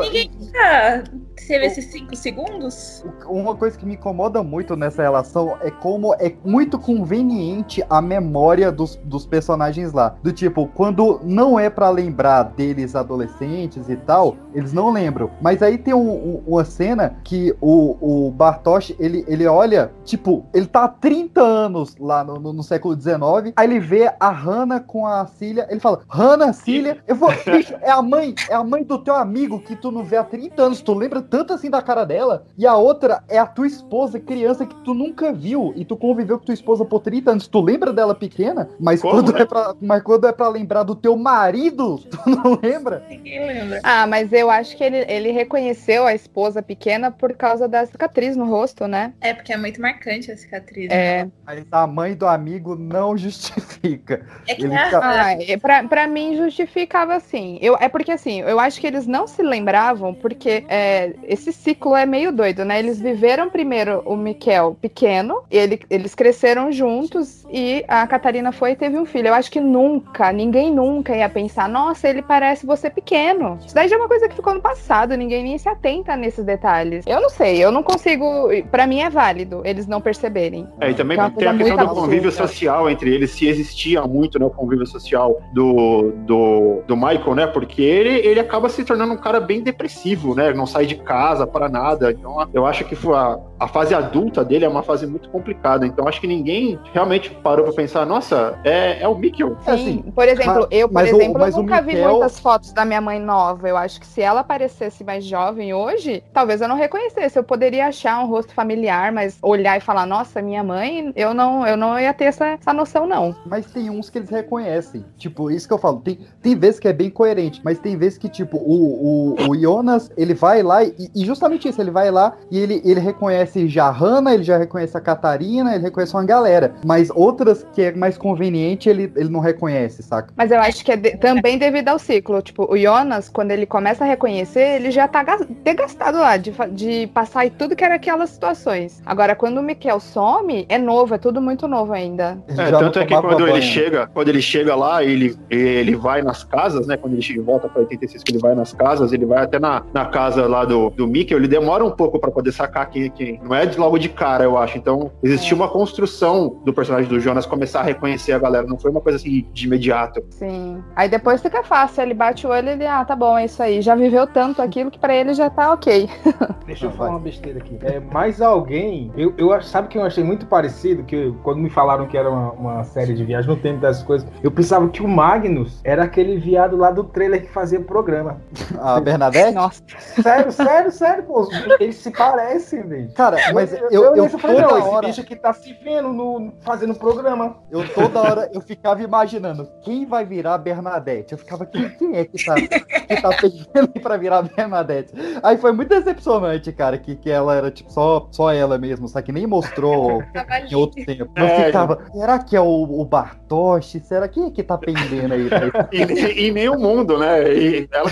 Ninguém nunca teve esses cinco segundos? Uma coisa que me incomoda muito nessa relação é como é muito conveniente a memória dos, dos personagens lá. Do tipo, quando não é pra lembrar deles adolescentes e tal, eles não lembram. Mas aí tem um- um- uma cena que o, o Bartosz, ele, ele olha, tipo, ele tá há 30 anos lá no, no- no século XIX, aí ele vê a Hannah com a Cília, ele fala, Hannah, Cília, eu vou, bicho, é a mãe, é a mãe do teu amigo que tu não vê há 30 anos, tu lembra tanto assim da cara dela, e a outra é a tua esposa, criança que tu nunca viu, e tu conviveu com tua esposa por 30 anos, tu lembra dela pequena, mas Como, quando né? é pra, mas quando é pra lembrar do teu marido, tu não lembra? Ninguém lembra. Ah, mas eu acho que ele, ele reconheceu a esposa pequena por causa da cicatriz no rosto, né? É, porque é muito marcante a cicatriz. né? É. Mas a mãe do amigo não justifica. É que Ele a- Ah, e pra, pra mim justificava assim. Eu, é porque assim, eu acho que eles não se lembravam, porque é, esse ciclo é meio doido, né? Eles viveram primeiro o Miquel pequeno, ele, eles cresceram juntos e a Catarina foi e teve um filho. Eu acho que nunca, ninguém nunca ia pensar, nossa, ele parece você pequeno. Isso daí já é uma coisa que ficou no passado, ninguém nem se atenta nesses detalhes. Eu não sei, eu não consigo. Pra mim é válido eles não perceberem. É, e também Que é tem a questão do convívio absurda. social entre eles, se existia muito, né, o convívio social do, do, do Michael, né, porque ele, ele acaba se tornando um cara bem depressivo, né, não sai de casa para nada, então eu acho que foi a, a fase adulta dele é uma fase muito complicada, então acho que ninguém realmente parou para pensar, nossa, é, é o Mikkel. Sim, assim, por exemplo, mas- eu, por exemplo, o eu nunca vi muitas fotos da minha mãe nova. Eu acho que se ela aparecesse mais jovem hoje, talvez eu não reconhecesse. Eu poderia achar um rosto familiar, mas olhar e falar, nossa, minha mãe, eu não, eu não ia ter essa, essa noção, não. Mas tem uns que eles reconhecem. Tipo, isso que eu falo. Tem, tem vezes que é bem coerente, mas tem vezes que, tipo, o, o, o Jonas, ele vai lá e, e justamente isso, ele vai lá e ele, ele reconhece já a Hannah, ele já reconhece a Catarina, ele reconhece uma galera. Mas outras que é mais conveniente, ele, ele não reconhece, saca? Mas eu acho que é de- também devido ao ciclo. Tipo, o Jonas, quando ele começa a reconhecer, ele já tá gas- desgastado lá de, de passar em tudo que era aquelas situações. Agora, quando o Miquel some, é novo, é tudo muito novo ainda. É, tanto é que quando ele chega, quando ele chega lá, ele, ele vai nas casas, né? Quando ele chega e volta para 86, que ele vai nas casas, ele vai até na, na casa lá do, do Mikkel, ele demora um pouco para poder sacar quem é quem. Não é de logo de cara, eu acho. Então, existia É. uma construção do personagem do Jonas começar a reconhecer a galera, não foi uma coisa assim de imediato. Sim. Aí depois fica fácil, ele bate o olho e ele, ah, tá bom, é isso aí. Já viveu tanto aquilo que pra ele já tá ok. Deixa eu Ah, falar uma besteira aqui. É, mais alguém. Eu, eu sabe que eu achei muito parecido? Que eu- quando me falaram que era uma, uma série de viagem no tempo das coisas, eu pensava que o Magnus era aquele viado lá do trailer que fazia programa. A Bernadette? Nossa. Sério, sério, sério, pô. Eles se parecem, velho. Cara, mas eu, eu, eu, olhei e falei, toda não, esse hora, bicho aqui tá se vendo no, fazendo programa. eu toda hora eu ficava imaginando quem vai virar a Bernadette. Eu ficava, quem, quem é que tá, que tá pedindo pra virar a Bernadette? Aí foi muito decepcionante, cara, que, que ela era tipo só, só ela mesmo, só que nem mostrou em outro tempo. É, ficava, será que é o, o Bartoshi? Será quem é que tá pendendo aí? E, e nem o mundo, né? E ela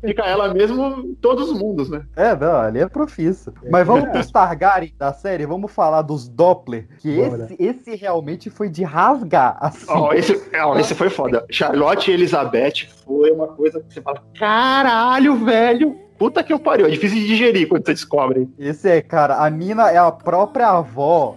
fica ela mesmo em todos os mundos, né? É, não, ali é profissa. Mas vamos pros Targaryen da série, vamos falar dos Doppler, que Bora. esse, esse realmente foi de rasgar, assim. Ó, esse, ó, esse foi foda. Charlotte e Elizabeth foi uma coisa que você fala: caralho, velho. Puta que eu pariu. É difícil de digerir quando você descobre. Esse é, cara, a mina é a própria avó.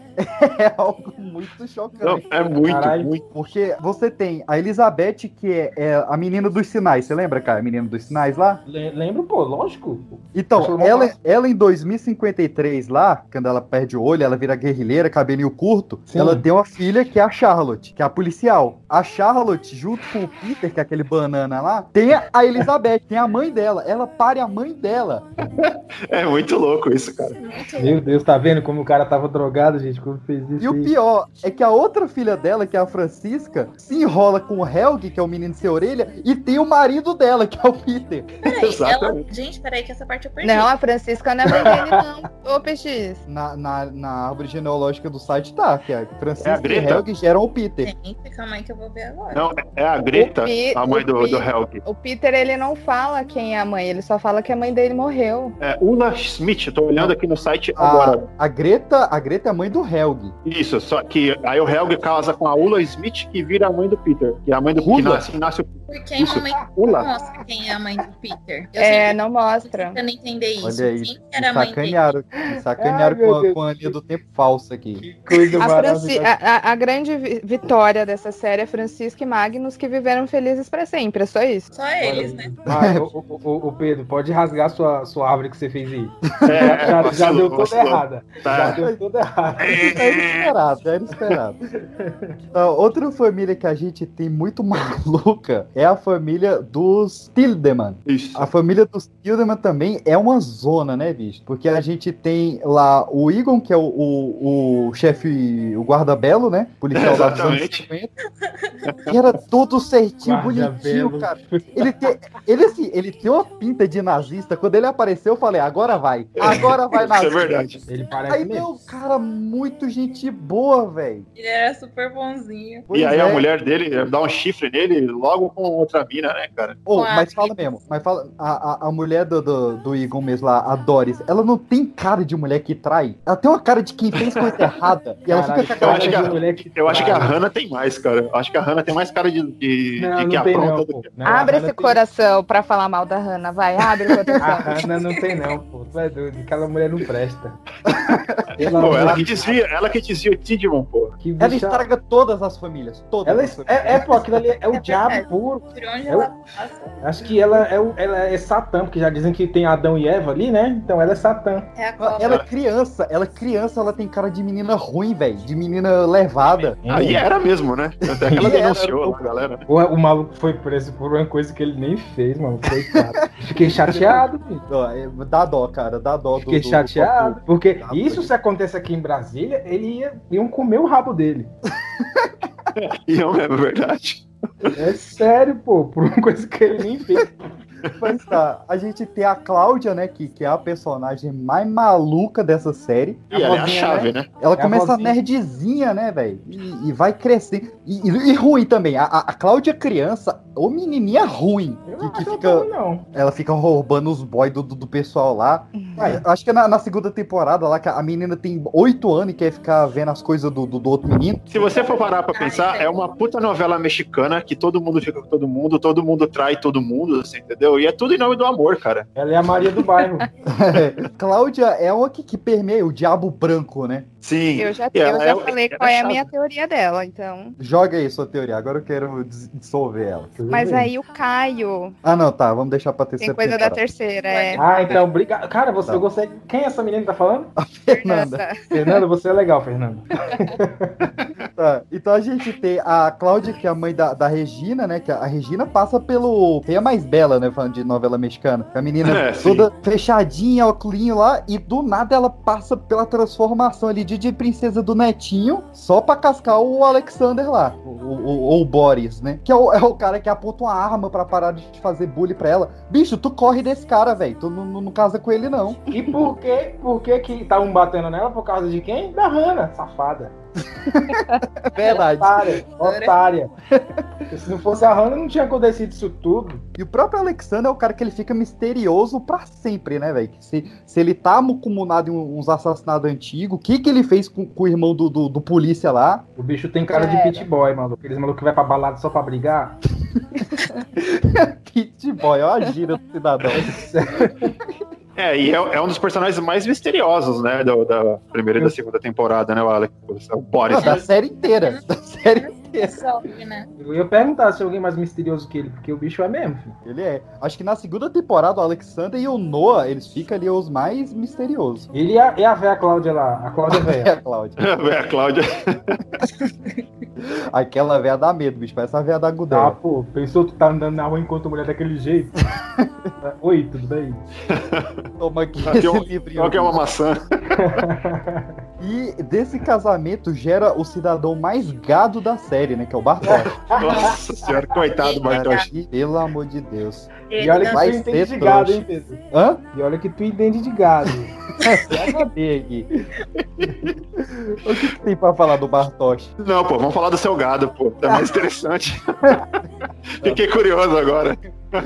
É algo muito Não, chocante. é muito, Caralho. muito. Porque você tem a Elizabeth, que é, é a menina dos sinais. Você lembra, cara? A menina dos sinais lá? Le- Lembro, pô, lógico. Então, ela, ela em 2053 lá, quando ela perde o olho, ela vira guerrilheira, cabelinho curto, Sim. ela tem uma filha que é a Charlotte, que é a policial. A Charlotte, junto com o Peter, que é aquele banana lá, tem a Elizabeth, tem a mãe dela. Ela pare a mãe dela. É muito louco isso, cara. Meu Deus, tá vendo como o cara tava drogado, gente? Quando fez isso. E o pior é que a outra filha dela, que é a Francisca, se enrola com o Helg, que é o menino sem orelha, e tem o marido dela, que é o Peter. Peraí, ela... Gente, peraí que essa parte eu perdi. Não, a Francisca não é mãe dele, não. Ô, PX. Na, na, na árvore genealógica do site tá, que a Francisca É a e. Helg geram o Peter. Gente, calma aí que eu vou ver agora. Não, é a Greta, Pi- a mãe do, Pi- do Helg. O Peter, ele não fala quem é a mãe, ele só fala que a mãe dele morreu. É Ula Smith, eu tô olhando aqui no site A, agora. a Greta, a Greta é a mãe do Helg. Isso, só que aí o Helg casa com a Ula Smith, que vira a mãe do Peter. Que é a mãe do que Ula? nasce, nasce o Porque a Isso. mamãe não Ula. mostra quem é a mãe do Peter. Eu É, não mostra. tentando entender isso. Olha aí, Quem que era a mãe dele? sacanearam, sacanearam Ai, meu com, a, com a linha do tempo falsa aqui. Que coisa A, Franci- a- a- a grande vi- vitória dessa série é Francisca e Magnus que viveram felizes pra sempre, é só isso. Só eles, né? Ô, ô, ô, ô, Pedro, pode rasgar sua, sua árvore que você fez aí. É, já, já vacilou, deu toda errada. Já Tá. deu toda errada. Era esperado, era esperado. Então, outra família que a gente tem muito maluca é a família dos Tildeman. Isso. A família dos Tildeman também é uma zona, né, bicho? Porque a gente tem lá o Egon, que é o, o, o chefe, o guarda-belo, né? Policial lá dos anos Exatamente. 50. Que era todo certinho, bonitinho, cara. Ele tem, ele, assim, ele tem uma pinta de nazista. Quando ele apareceu, eu falei, agora vai. Agora vai Isso é nazista. verdade. Ele parece Aí, mesmo. meu, cara, muito gente boa, velho. Ele era super bonzinho. Pois e aí é. a mulher dele dá um chifre nele logo com outra mina, né, cara? A- mas fala mesmo, mas fala, a, a, a mulher do, do, do Egon mesmo lá, a Doris, ela não tem cara de mulher que trai. Ela tem uma cara de quem fez coisa errada. E ela Caralho, fica com eu a acho cara que de a- mulher que Eu acho que a trai. Hannah tem mais, cara. Eu acho que a Hannah tem mais cara de, de, Não, de que apronta não, do que. Não, a Abre esse tem- coração pra falar mal da Hannah, vai, abre o A coração. Hannah não tem não, pô. Tu é doido. Aquela mulher não presta. Pô, ela que desvia, ela que desvia o Tidmon, pô. Ela estraga todas as famílias. Todas Ela as é, famílias. é, pô, aquilo ali é o É diabo puro. Eu- ela passa. Acho que ela é, o, ela é Satã, porque já dizem que tem Adão e Eva ali, né? Então ela é Satã. É a Ela, cobra. ela é criança, ela é criança, ela tem cara de menina ruim, velho. De menina levada. Aí era mesmo, né? Até que ela era, denunciou a galera. O, o maluco foi preso por uma coisa que ele nem fez, mano. Coitado. Fiquei chateado, filho. É, Dá dó, cara, dá dó do. Fiquei do- do- chateado. Porque Dá, isso se acontece aqui em Brasília, ele ia, iam comer o rabo dele. E é é verdade. É sério, pô. Por uma coisa que ele nem fez. Mas tá, a gente tem a Cláudia, né, que, que é a personagem mais maluca dessa série. E ela é a vozinha, chave, né? Ela É a começa vozinha. nerdzinha, né, velho? E, e vai crescendo. E, e- e ruim também. A, a, a Cláudia criança, ô menininha ruim. Eu Que, não que fica, ela não. ela fica roubando os boys do, do, do pessoal lá. Vai. Acho que é na, na segunda temporada lá, que a menina tem oito anos e quer ficar vendo as coisas do, do, do outro menino. Se você for parar pra pensar, é uma puta novela mexicana que todo mundo fica com todo mundo, todo mundo trai todo mundo, assim, entendeu? E é tudo em nome do amor, cara. Ela é a Maria do bairro. Cláudia é uma que, que permeia o diabo branco, né? Sim. Eu já, eu ela já é- falei ela qual é a minha teoria dela, então. Joga aí sua teoria, agora eu quero dis- dissolver ela. Mas aí o Caio Ah, não, tá, vamos deixar pra terceira tem coisa da temporada. terceira, é. Ah, então, obrigado. Cara, você, Tá. eu gostei. Quem é essa menina que tá falando? Fernanda. Fernanda, você é legal, Fernanda. Tá, então a gente tem a Cláudia, que é a mãe da, da Regina, né? Que a Regina passa pelo. Tem a mais bela, né? Falando de novela mexicana. A menina É, toda fechadinha, óculinho lá, e do nada ela passa pela transformação ali de, princesa do netinho, só pra cascar o Alexander lá. O, o- ou o Boris, né? Que é o, é o cara que aponta uma arma pra parar de fazer bullying pra ela. Bicho, tu corre desse cara, velho. Tu não, não, não casa com ele, não. E por que, por que que estavam batendo nela? Por causa de quem? Da Hannah, safada. É verdade. Otária, otária. Se não fosse a Hannah, não tinha acontecido isso tudo. E o próprio Alexander é o cara que ele fica misterioso pra sempre, né, velho? Se, se ele tá acumulado em um, uns assassinatos antigos, o que que ele fez com, com o irmão do, do, do polícia lá? O bicho tem cara de Era. pit boy, maluco. Aqueles malucos que vai pra balada só pra brigar. Pit boy, ó a gira do cidadão. É, e é, é um dos personagens mais misteriosos, né? do- da primeira e da segunda temporada, né, o Alex? O Boris. Não, da série inteira. Da série inteira. Resolve, né? Eu ia perguntar se alguém mais misterioso que ele, porque o bicho é mesmo, filho. Ele é. Acho que na segunda temporada o Alexander e o Noah, eles ficam ali os mais misteriosos. Ele e a, e a véia Cláudia lá, a Cláudia É véia. a Cláudia. É, a Cláudia. Aquela véia dá medo, bicho. Parece a véia da Ah, Gudela. pô, pensou que tu tá andando na rua enquanto mulher daquele jeito? Oi, tudo bem? Toma aqui Aqui é esse um- livrinho. Qual que é uma maçã? E desse casamento gera o cidadão mais gado da série, né? Que é o Bartosz. Nossa senhora, coitado do Bartosz. Pelo amor de Deus. E olha que tu entende de gado, hein, Pedro? Hã? E olha que tu entende de gado. HD aqui. o que, que tem pra falar do Bartosz? Não, pô, vamos falar do seu gado, pô. Tá mais interessante. Fiquei curioso agora.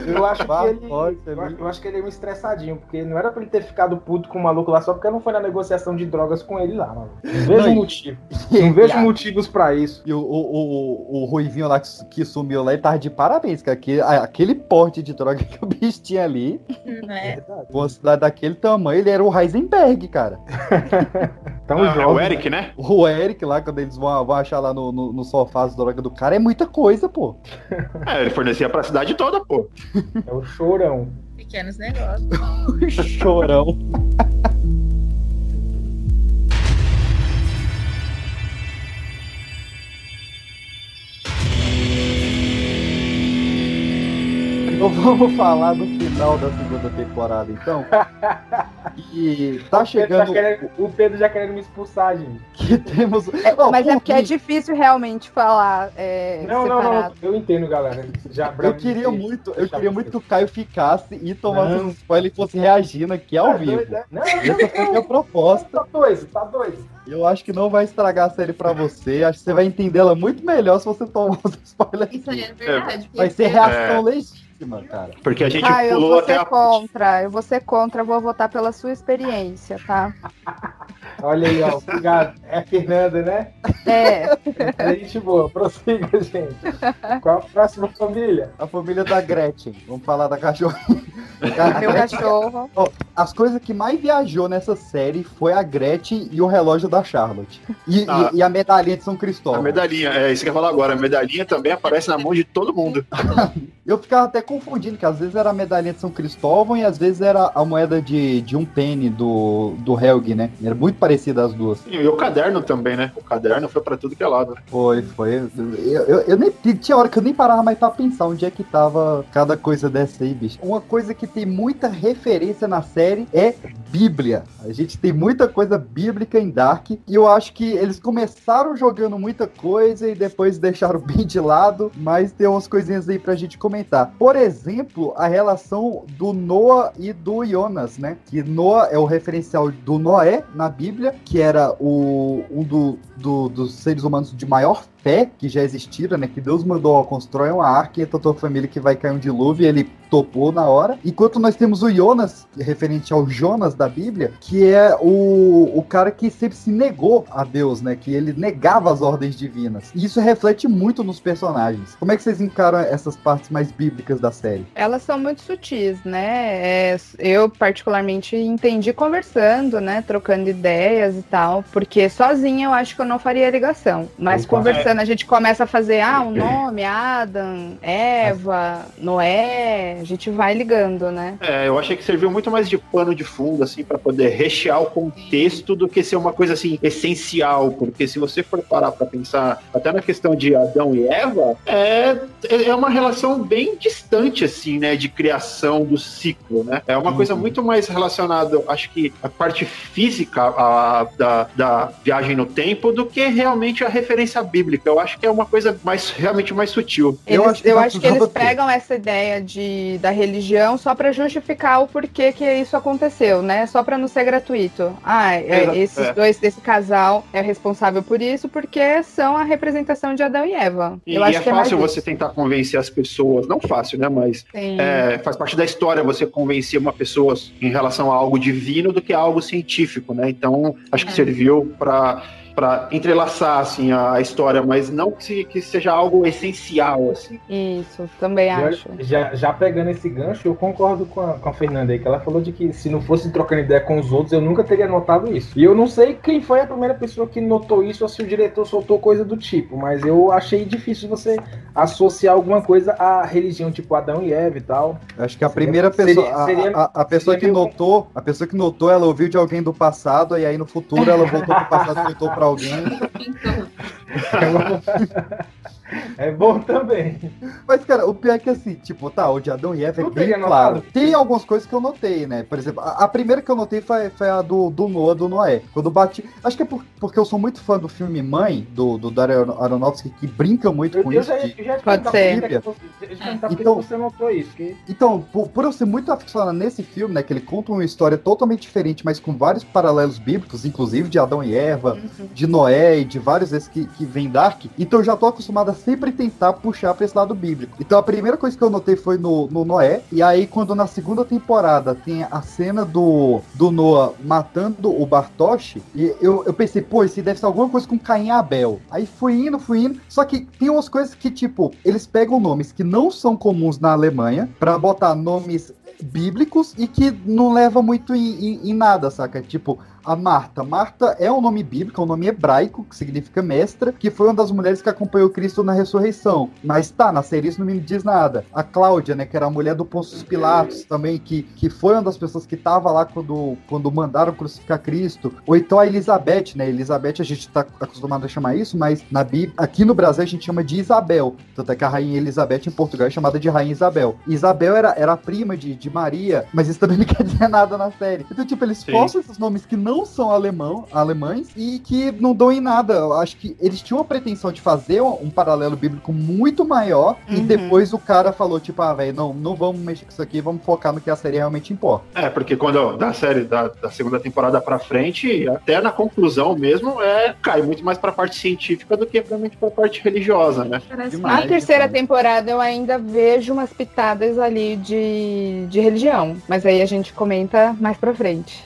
Eu acho que ele. Eu, acho que ele é um estressadinho, porque não era pra ele ter ficado puto com o maluco lá só porque não foi na negociação de drogas com ele lá, mano. Não vejo Não, e- motivo. Não vejo motivos pra isso. E o, o, o, o Ruivinho lá que, que sumiu lá, ele tava de parabéns, cara. Aquele, aquele porte de droga que o bicho tinha ali, Não é? uma cidade daquele tamanho, ele era o Heisenberg, cara. Tão Ah, é jovem. o Eric, né? O Eric lá, quando eles vão, vão achar lá no, no, no sofá as drogas do cara, é muita coisa, pô. É, ele fornecia pra cidade toda, pô. É o chorão. Pequenos negócios. Chorão. Então vamos falar do final da segunda temporada, então. E tá O Pedro, chegando já querendo, o Pedro já querendo me expulsar, gente. que temos. É, Ó, mas é por porque é difícil realmente falar é, Não, não, separado. não. Eu entendo, galera. Já, Eu queria muito, eu queria muito que o Caio ficasse e tomasse Não. um spoiler e fosse reagindo aqui ao Tá vivo. doido, né? Não, Essa foi a minha proposta. tá doido, tá doido. Eu acho que não vai estragar a série pra você. Acho que você vai entender ela muito melhor se você tomar os spoilers. Isso aí é verdade. Vai ser reação legítima, cara. Porque a gente Ah, eu pulou vou até ser a. contra, eu vou ser contra, eu vou votar pela sua experiência, tá? Olha aí, ó. Obrigado. É a Fernanda, né? É, É gente boa. Prossiga, gente. Qual a próxima família? A família da Gretchen. Vamos falar da cachorra. meu cachorro. As coisas que mais viajou nessa série foi a Gretchen e o relógio da Charlotte. E, Ah. e- e a medalhinha de São A Cristóvão. medalhinha, é isso que eu ia falar agora. A medalhinha também aparece na mão de todo mundo. Eu ficava até confundindo, que às vezes era a medalhinha de São Cristóvão e às vezes era a moeda de, de um penny do, do Helg, né? Era muito parecida as duas. E o caderno também, né? O caderno foi pra tudo que é lado. Foi, foi. Eu, eu, eu nem tinha hora que eu nem parava mais pra pensar onde é que tava cada coisa dessa aí, bicho. Uma coisa que tem muita referência na série é Bíblia. A gente tem muita coisa bíblica em Dark e eu acho que eles começaram jogando muita coisa e depois deixaram bem de lado, mas tem umas coisinhas aí pra gente comentar. Por exemplo, a relação do Noah e do Jonas, né? Que Noah é o referencial do Noé na Bíblia, que era o, um do, do- dos seres humanos de maior fé que já existiram, né? Que Deus mandou ó, constrói uma arca e a tua família que vai cair um dilúvio e ele topou na hora. Enquanto nós temos o Jonas, referente ao Jonas da Bíblia, que é o, o cara que sempre se negou a Deus, né? Que ele negava as ordens divinas. E isso reflete muito nos personagens. Como é que vocês encaram essas partes mais bíblicas da série? Elas são muito sutis, né? É, eu, particularmente, entendi conversando, né? Trocando ideias e tal. Porque sozinha eu acho que eu não faria ligação. Mas Opa. conversando começando, a gente começa a fazer, ah, o nome, Adam, Eva, Noé, a gente vai ligando, né? É, eu achei que serviu muito mais de pano de fundo, assim, para poder rechear o contexto do que ser uma coisa, assim, essencial, porque se você for parar pra pensar, até na questão de Adão e Eva, é, é uma relação bem distante, assim, né, de criação do ciclo, né? É uma coisa muito mais relacionada, acho que a parte física a, da, da viagem no tempo do que realmente a referência bíblica. Eu acho que é uma coisa mais realmente mais sutil. Eles- eu acho que, dá eles pra- pegam essa ideia de, da religião só pra justificar o porquê que isso aconteceu, né? Só pra não ser gratuito. Ah, é, Exato, esses é. dois, esse casal é responsável por isso porque são a representação de Adão e Eva. E, eu e acho é que é fácil isso. você tentar convencer as pessoas, não fácil, né? Mas é, faz parte da história você convencer uma pessoa em relação a algo divino do que a algo científico, né? Então, acho que É. serviu para para entrelaçar assim a história, mas não que, se- que seja algo essencial assim. Isso, também Já, acho. já, já pegando esse gancho, eu concordo com a, com a Fernanda aí, que ela falou de que se não fosse trocando ideia com os outros, eu nunca teria notado isso. E eu não sei quem foi a primeira pessoa que notou isso ou se o diretor soltou coisa do tipo, mas eu achei difícil você associar alguma coisa à religião, tipo Adão e Eva e tal. Acho que a Seria- primeira seria- pessoa, a- seria- a, a pessoa que meio- notou, a pessoa que notou, ela ouviu de alguém do passado e aí no futuro ela voltou pro passado e contou pra alguém. Então, É bom também. Mas, cara, o pior é que assim, tipo, tá, o de Adão e Eva é Não bem claro. Tem algumas coisas que eu notei, né? Por exemplo, a, a primeira que eu notei foi, foi a do, do Noah, do Noé. Quando bati. Acho que é por- porque eu sou muito fã do filme Mãe, do, do Dario Aronofsky, que brinca muito Eu, com eu isso. já, de- eu já Pode ser. que você- Então- você notou isso. Que... Então, por, por eu ser muito aficionado nesse filme, né, que ele conta uma história totalmente diferente, mas com vários paralelos bíblicos, inclusive de Adão e Eva, de Noé e de vários desses que, que vem Dark, então eu já tô acostumado a sempre tentar puxar pra esse lado bíblico. Então a primeira coisa que eu notei foi no, no Noé, e aí quando na segunda temporada tem a cena do, do Noah matando o Bartoshi, e eu, eu pensei, pô, isso deve ser alguma coisa com Caim e Abel. Aí fui indo, fui indo, só que tem umas coisas que, tipo, eles pegam nomes que não são comuns na Alemanha pra botar nomes bíblicos e que não leva muito em, em- em nada, saca? Tipo, a Marta. Marta é um nome bíblico, é um nome hebraico, que significa mestra, que foi uma das mulheres que acompanhou Cristo na ressurreição. Mas tá, na série isso não me diz nada. A Cláudia, né, que era a mulher do Pôncio Pilatos também, que, que foi uma das pessoas que tava lá quando, quando mandaram crucificar Cristo. Ou então a Elizabeth, né? Elizabeth a gente tá acostumado a chamar isso, mas na Bíblia, aqui no Brasil a gente chama de Isabel. Tanto é que a rainha Elizabeth em Portugal é chamada de Rainha Isabel. Isabel era, era a prima de, de Maria, mas isso também não quer dizer nada na série. Então, tipo, eles Sim. forçam esses nomes que não são alemão, alemães e que não dão em nada. Eu acho que eles tinham a pretensão de fazer um, um paralelo bíblico muito maior e Uhum. depois o cara falou, tipo, ah, velho, não, não vamos mexer com isso aqui, vamos focar no que a série realmente importa. É, porque quando da série da, da segunda temporada pra frente, até na conclusão mesmo, é cai muito mais pra parte científica do que realmente pra parte religiosa, né? Demais. Na terceira demais. temporada eu ainda vejo umas pitadas ali de, de religião, mas aí a gente comenta mais pra frente.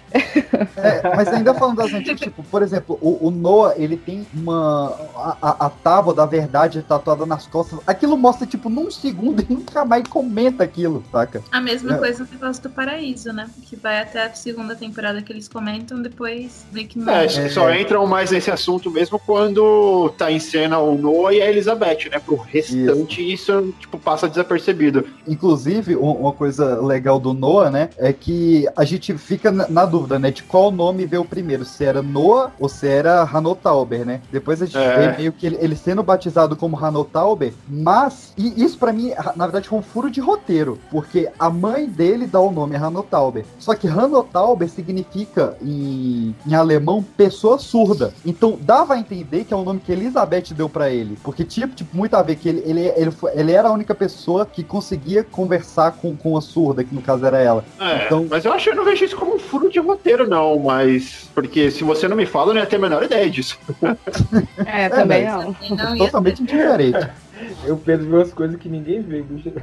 É, mas ainda falando das antigas, tipo, por exemplo, o, o Noah, ele tem uma. A, a- tábua da verdade tatuada nas costas. Aquilo mostra, tipo, num segundo e nunca mais comenta aquilo, saca? a mesma É. coisa no negócio do paraíso, né? Que vai até a segunda temporada que eles comentam, depois meio que É, que só entram mais nesse assunto mesmo quando tá em cena o Noah e a Elizabeth, né? Pro restante, isso, tipo, passa desapercebido. Inclusive, um- uma coisa legal do Noah, né, é que a gente fica na na dúvida, né, de qual nome veio primeiro, se era Noah ou se era Hanotauber, né? Depois a gente É. vê meio que ele, ele sendo batizado como Hanotauber, mas e isso pra mim, na verdade, foi um furo de roteiro, porque a mãe dele dá o nome Hanotauber. Só que Hanotauber significa em, em alemão pessoa surda. Então dava a entender que é o nome que Elizabeth deu pra ele, porque tinha tipo, muito a ver que ele, ele, ele, foi- ele era a única pessoa que conseguia conversar com, com a surda, que no caso era ela. É, Então- mas eu acho eu não vejo isso como um furo de roteiro, não, mas. Porque se você não me fala, eu não ia ter a menor ideia disso. É, também mas- não. Não Totalmente indiferente. Eu Pedro viu as coisas que ninguém vê, bicho.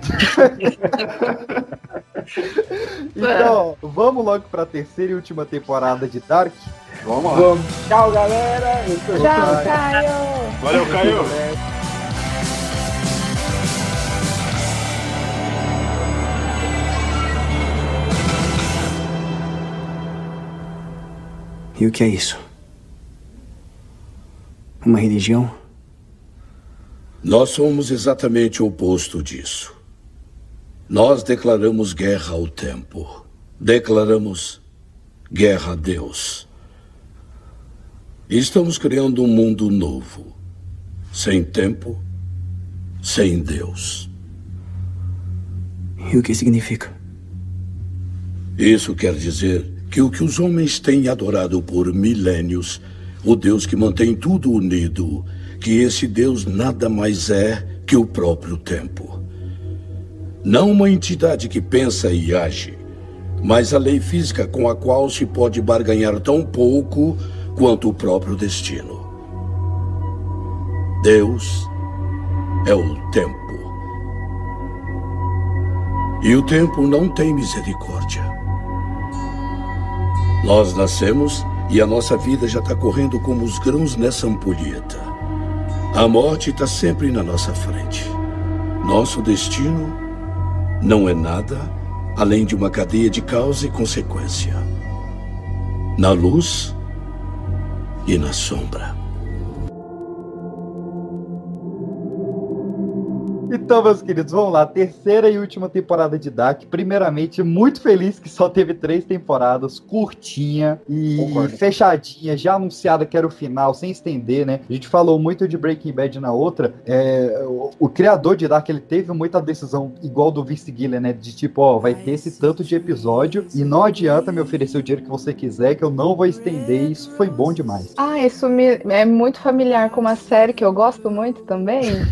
Então, vamos logo pra terceira e última temporada de Dark. Vamos lá. Vamos. Tchau, galera. Tchau, Caio. Caio! Valeu, Caio. E o que é isso? Uma religião? Nós somos exatamente o oposto disso. Nós declaramos guerra ao tempo. Declaramos guerra a Deus. E estamos criando um mundo novo. Sem tempo, sem Deus. E o que significa? Isso quer dizer que o que os homens têm adorado por milênios, o Deus que mantém tudo unido, que esse Deus nada mais é que o próprio tempo. Não uma entidade que pensa e age, mas a lei física com a qual se pode barganhar tão pouco quanto o próprio destino. Deus é o tempo. E o tempo não tem misericórdia. Nós nascemos e a nossa vida já está correndo como os grãos nessa ampulheta. A morte está sempre na nossa frente. Nosso destino não é nada além de uma cadeia de causa e consequência. Na luz e na sombra. Então, meus queridos, vamos lá. Terceira e última temporada de Dark. Primeiramente, muito feliz que só teve três temporadas, curtinha e Concordo. fechadinha, já anunciada que era o final, sem estender, né? A gente falou muito de Breaking Bad na outra. É, o, o criador de Dark, ele teve muita decisão igual do Vince Gillian, né? De tipo, ó, vai ter esse tanto de episódio e não adianta me oferecer o dinheiro que você quiser, que eu não vou estender. Isso foi bom demais. Ah, isso me é muito familiar com uma série que eu gosto muito também.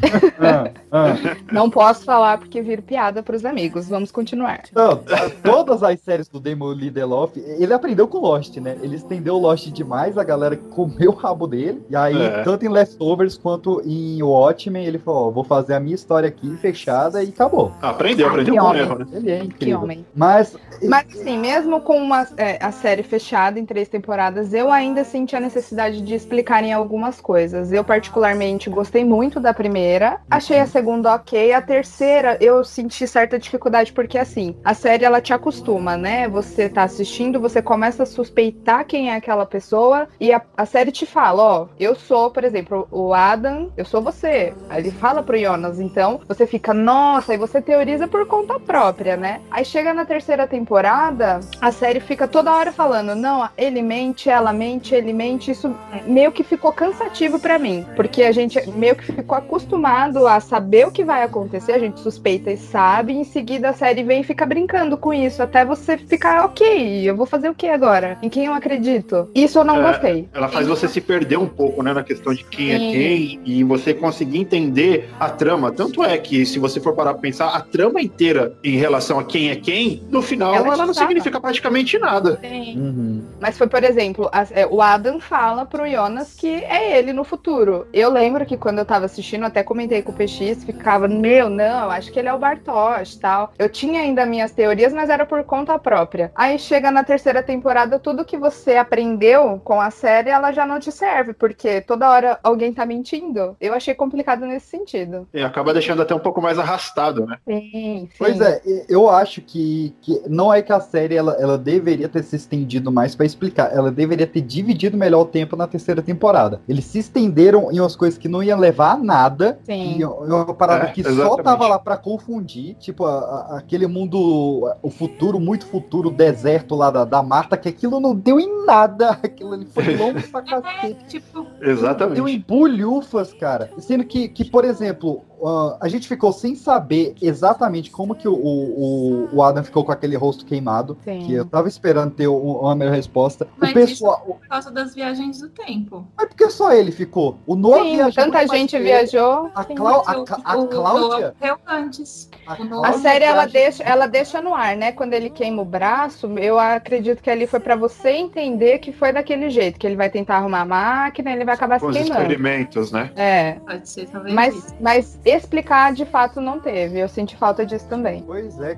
Ah, ah. Não posso falar porque viro piada pros amigos. Vamos continuar. Não, todas as séries do Damon Lindelof, ele aprendeu com Lost, né? Ele estendeu Lost demais, a galera comeu o rabo dele. E aí, É. tanto em Leftovers quanto em Watchmen, ele falou: ó, vou fazer a minha história aqui fechada e acabou. Aprendeu, aprendeu que com erro, né? Ele é Que incrível. homem. Mas, Mas assim, mesmo com uma, é, a série fechada em três temporadas, eu ainda senti a necessidade de explicarem algumas coisas. Eu, particularmente, gostei muito da primeira, achei a segunda ok, a terceira eu senti certa dificuldade, porque assim, a série ela te acostuma, né? Você tá assistindo, você começa a suspeitar quem é aquela pessoa, e a, a série te fala: ó, eu sou, por exemplo, o Adam, eu sou você. Aí ele fala pro Jonas, então você fica, nossa, e você teoriza por conta própria, né? Aí chega na terceira temporada, a série fica toda hora falando, não, ele mente, ela mente, ele mente. Isso meio que ficou cansativo pra mim, porque a gente meio que ficou acostumado a saber o que vai acontecer, a gente suspeita e sabe, e em seguida a série vem e fica brincando com isso, até você ficar, ok, eu vou fazer o que agora? Em quem eu acredito? Isso eu não É, gostei. Ela faz você se perder um pouco, né, na questão de quem é Sim. quem e você conseguir entender a trama. Tanto é que, se você for parar pra pensar, a trama inteira em relação a quem é quem, no final Ela ela, não significa praticamente nada. uhum. Mas foi, por exemplo, a- é, o Adam fala pro Jonas que é ele no futuro. Eu lembro que quando eu tava assistindo, até comentei com o PX, ficava, meu, não, acho que ele é o Bartosz tal. Eu tinha ainda minhas teorias, mas era por conta própria. Aí chega na terceira temporada, tudo que você aprendeu com a série, ela já não te serve, porque toda hora alguém tá mentindo. Eu achei complicado nesse sentido. E acaba deixando até um pouco mais arrastado, né? Sim, sim. Pois é, eu acho que, que não é que a série ela, ela deveria ter se estendido mais pra explicar, ela deveria ter dividido melhor o tempo na terceira temporada. Eles se estenderam em umas coisas que não iam levar a nada, Sim. e uma parada É, que só exatamente. tava lá pra confundir, tipo a- a- aquele mundo, o futuro, muito futuro, deserto lá da, da Marta, que aquilo não deu em nada, aquilo ali foi longo pra cacete. Tipo, Deu Exatamente. em bulhufas, cara. Sendo que, que por exemplo, ah, a gente ficou sem saber exatamente como que o, o, o Adam ficou com aquele rosto queimado. Sim. Que eu tava esperando ter um- uma melhor resposta. Mas o pessoal. por causa das viagens do tempo. Mas por que só ele ficou? O Noah Sim, viajou tanta gente viajou. A. Clau- a, a o- Cláudia. Noah morreu antes. A, A A série ela deixa, ela deixa no ar, né? Quando ele queima o braço, eu acredito que ali foi pra você entender que foi daquele jeito, que ele vai tentar arrumar a máquina, ele vai acabar se queimando. experimentos, né? É, Pode ser, talvez. mas, isso. mas explicar de fato não teve. Eu senti falta disso também. Pois é.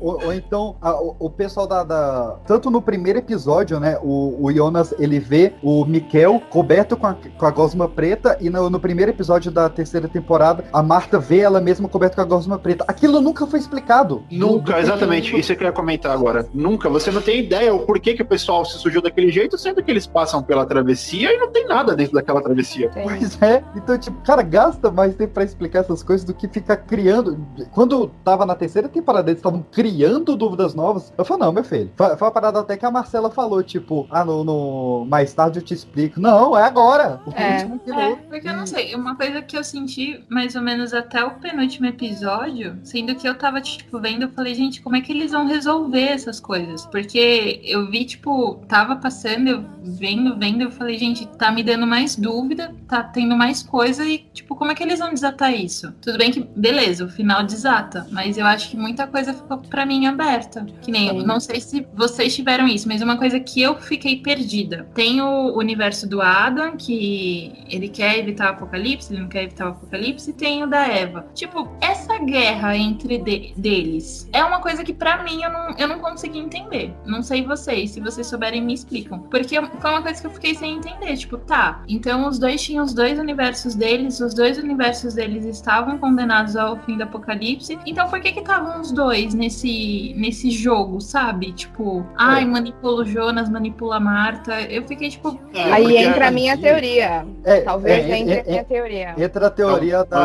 Ou, ou então, a- o, o pessoal da, da- Tanto no primeiro episódio, né? O, o Jonas ele vê o Mikel coberto com a, com a gosma preta, e no, no primeiro episódio da terceira temporada, a Marta vê ela mesma coberta com a gosma preta. Aquilo nunca foi explicado. Nunca, do- exatamente. Isso é que eu ia comentar agora. Nunca. Você não tem ideia o porquê que o pessoal se sujou daquele jeito, sendo que eles passam pela travessia e não tem nada dentro daquela travessia. Tem. Pois é, então, tipo, cara, gasta mais tempo pra explicar essas coisas do que ficar criando. Quando tava na terceira temporada, eles estavam criando dúvidas novas. Eu falei, não, meu filho. Foi, foi uma parada até que a Marcela falou, tipo, ah, no, no- mais tarde eu te explico. Não, é agora. É. É, porque eu não sei, uma coisa que eu senti mais ou menos até o penúltimo episódio, sendo que eu tava, tipo, vendo, eu falei, gente, como é que eles vão resolver essas coisas? Porque eu vi, tipo, tava passando, eu vendo, vendo, eu falei, gente, tá me dando mais dúvida, tá tendo mais coisa e, tipo, como é que eles vão desatar isso? Tudo bem que, beleza, o final desata, mas eu acho que muita coisa ficou pra mim aberta. Que nem, eu não sei se vocês tiveram isso, mas uma coisa que eu fiquei perdida. Tem o universo do Adam, que ele quer evitar o apocalipse, ele não quer evitar o apocalipse, e tem o da Eva. Tipo, essa guerra entre de- deles é uma coisa que pra mim eu não, eu não consegui entender. Não sei vocês, se vocês souberem me explicam. Porque foi uma coisa que eu fiquei sem entender. Tipo, tá, então os dois tinham os dois universos deles, os dois universos deles estavam condenados ao fim do apocalipse. Então por que que estavam os dois nesse, nesse jogo, sabe? Tipo, ai, manipula o Jonas, manipula a Marta. Eu fiquei tipo, É, Aí entra a minha teoria. É, Talvez é, entre é, a minha teoria. Entra a teoria Então,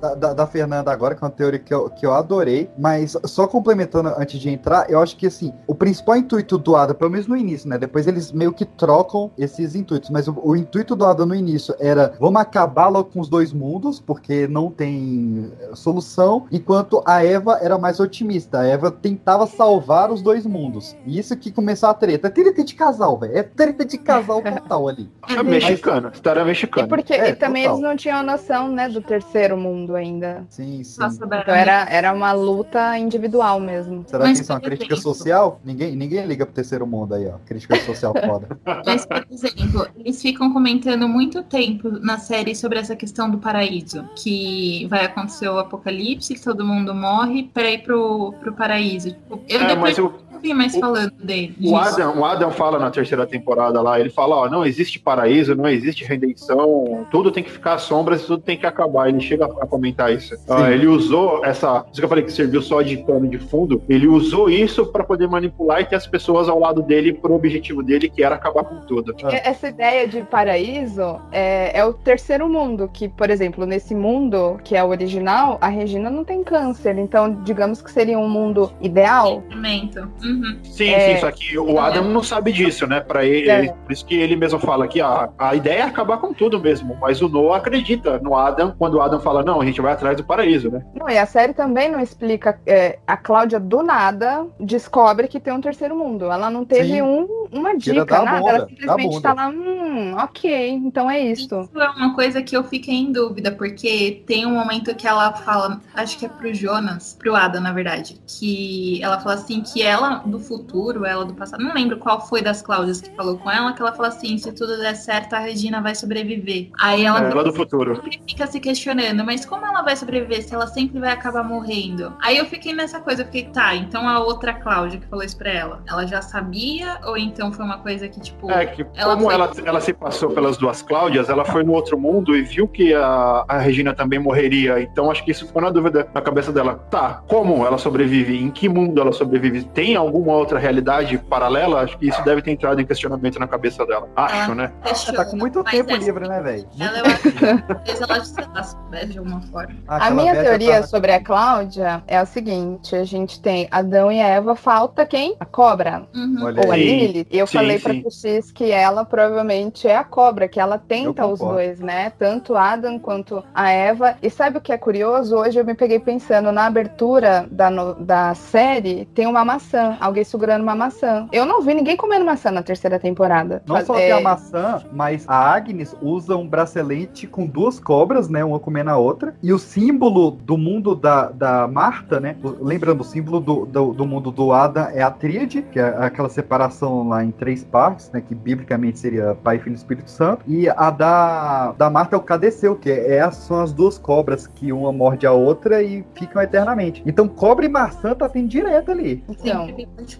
da, da- da Fernanda agora, que é uma teoria que eu, que eu adorei, mas só complementando antes de entrar, eu acho que assim, o principal intuito do Ada, pelo menos no início, né? Depois eles meio que trocam esses intuitos, mas o, o intuito do Ada no início era vamos acabar logo com os dois mundos, porque não tem eh, solução, enquanto a Eva era mais otimista. A Eva tentava salvar os dois mundos. E isso que começou a treta. É treta de casal, velho. É treta de casal total ali. É mexicano, história E mexicana. porque É, e também total. eles não tinham noção, né, do terceiro mundo ainda. Sim, sim. nossa, Então era, era uma luta individual mesmo. Será Mas, que isso é uma crítica exemplo- social? Ninguém, ninguém liga pro terceiro mundo aí, ó. Crítica social foda. Mas, por exemplo, eles ficam comentando muito tempo na série sobre essa questão do paraíso. Que vai acontecer o apocalipse, todo mundo morre pra ir pro, pro paraíso. Tipo, eu É, depois mas não vi mais o- falando dele. o. Adam, o Adam fala na terceira temporada lá, ele fala, ó, não existe paraíso, não existe redenção, tudo tem que ficar às sombras e tudo tem que acabar. Ele chega a comentar isso. Ah, ele usou essa, isso que eu falei que serviu só de pano de fundo, ele usou isso pra poder manipular e ter as pessoas ao lado dele pro objetivo dele, que era acabar com tudo. E Essa ideia de paraíso é, é o terceiro mundo, que, por exemplo, nesse mundo, que é o original, a Regina não tem câncer. Então, digamos que seria um mundo ideal. Sentimento. Uhum. Sim, É. sim, só que o Adam não sabe disso, né? Para ele, É. ele- por isso que ele mesmo fala que a, a ideia é acabar com tudo mesmo, mas o Noah acredita no Adam quando o Adam fala não, a gente vai atrás do paraíso, né? Não, e a série também não explica. é, a Cláudia, do nada, descobre que tem um terceiro mundo. Ela não teve Sim. um- uma dica, da nada. bunda, ela simplesmente tá lá, hum, ok, então é isso. Isso é uma coisa que eu fiquei em dúvida, porque tem um momento que ela fala, acho que é pro Jonas, pro Adam, na verdade, que ela fala assim que ela do futuro, ela do passado, não lembro qual foi das Cláudias que falou com ela, que ela fala assim, se tudo der certo, a Regina vai sobreviver. Aí ela É, ela do futuro. sempre fica se questionando, mas como ela vai sobreviver se ela sempre vai acabar morrendo? Aí eu fiquei nessa coisa, eu fiquei, tá, então a outra Cláudia que falou isso pra ela, ela já sabia? Ou então foi uma coisa que, tipo, É que Ela como foi- ela, ela se passou pelas duas Cláudias, ela foi no outro mundo e viu que a, a Regina também morreria. Então acho que isso ficou na dúvida na cabeça dela. Tá, como ela sobrevive? Em que mundo ela sobrevive? Tem alguma outra realidade paralela? Acho que isso deve ter entrado em questionamento na cabeça dela. Acho, Ah. né? questiona, Tá com muito mas tempo essa- livre, né, velho? Ela, ela, de alguma forma. A minha teoria sobre a Cláudia é a seguinte: a gente tem Adão e Eva, falta quem? A cobra. Uhum. Ou a Lilith. E eu sim, falei pra vocês que ela provavelmente é a cobra, que ela tenta os dois, né? Tanto Adam quanto a Eva. E sabe o que é curioso? Hoje eu me peguei pensando na abertura da, no- da série, tem uma maçã, alguém segurando uma maçã. Eu não vi ninguém comendo maçã na terceira temporada. Não só É, tem a maçã, mas a Agnes usa um bracelete com duas cobras, né? Uma comendo a outra. E o símbolo do mundo da, da Marta, né? Lembrando, o símbolo do, do, do mundo do Ada é a tríade, que é aquela separação lá em três partes, né? Que biblicamente seria pai, Filho e Espírito Santo. E a da, da Marta é o Cadeceu, que é, é, são as duas cobras que uma morde a outra e ficam eternamente. Então, cobra e maçã tá tendo direto ali. Então,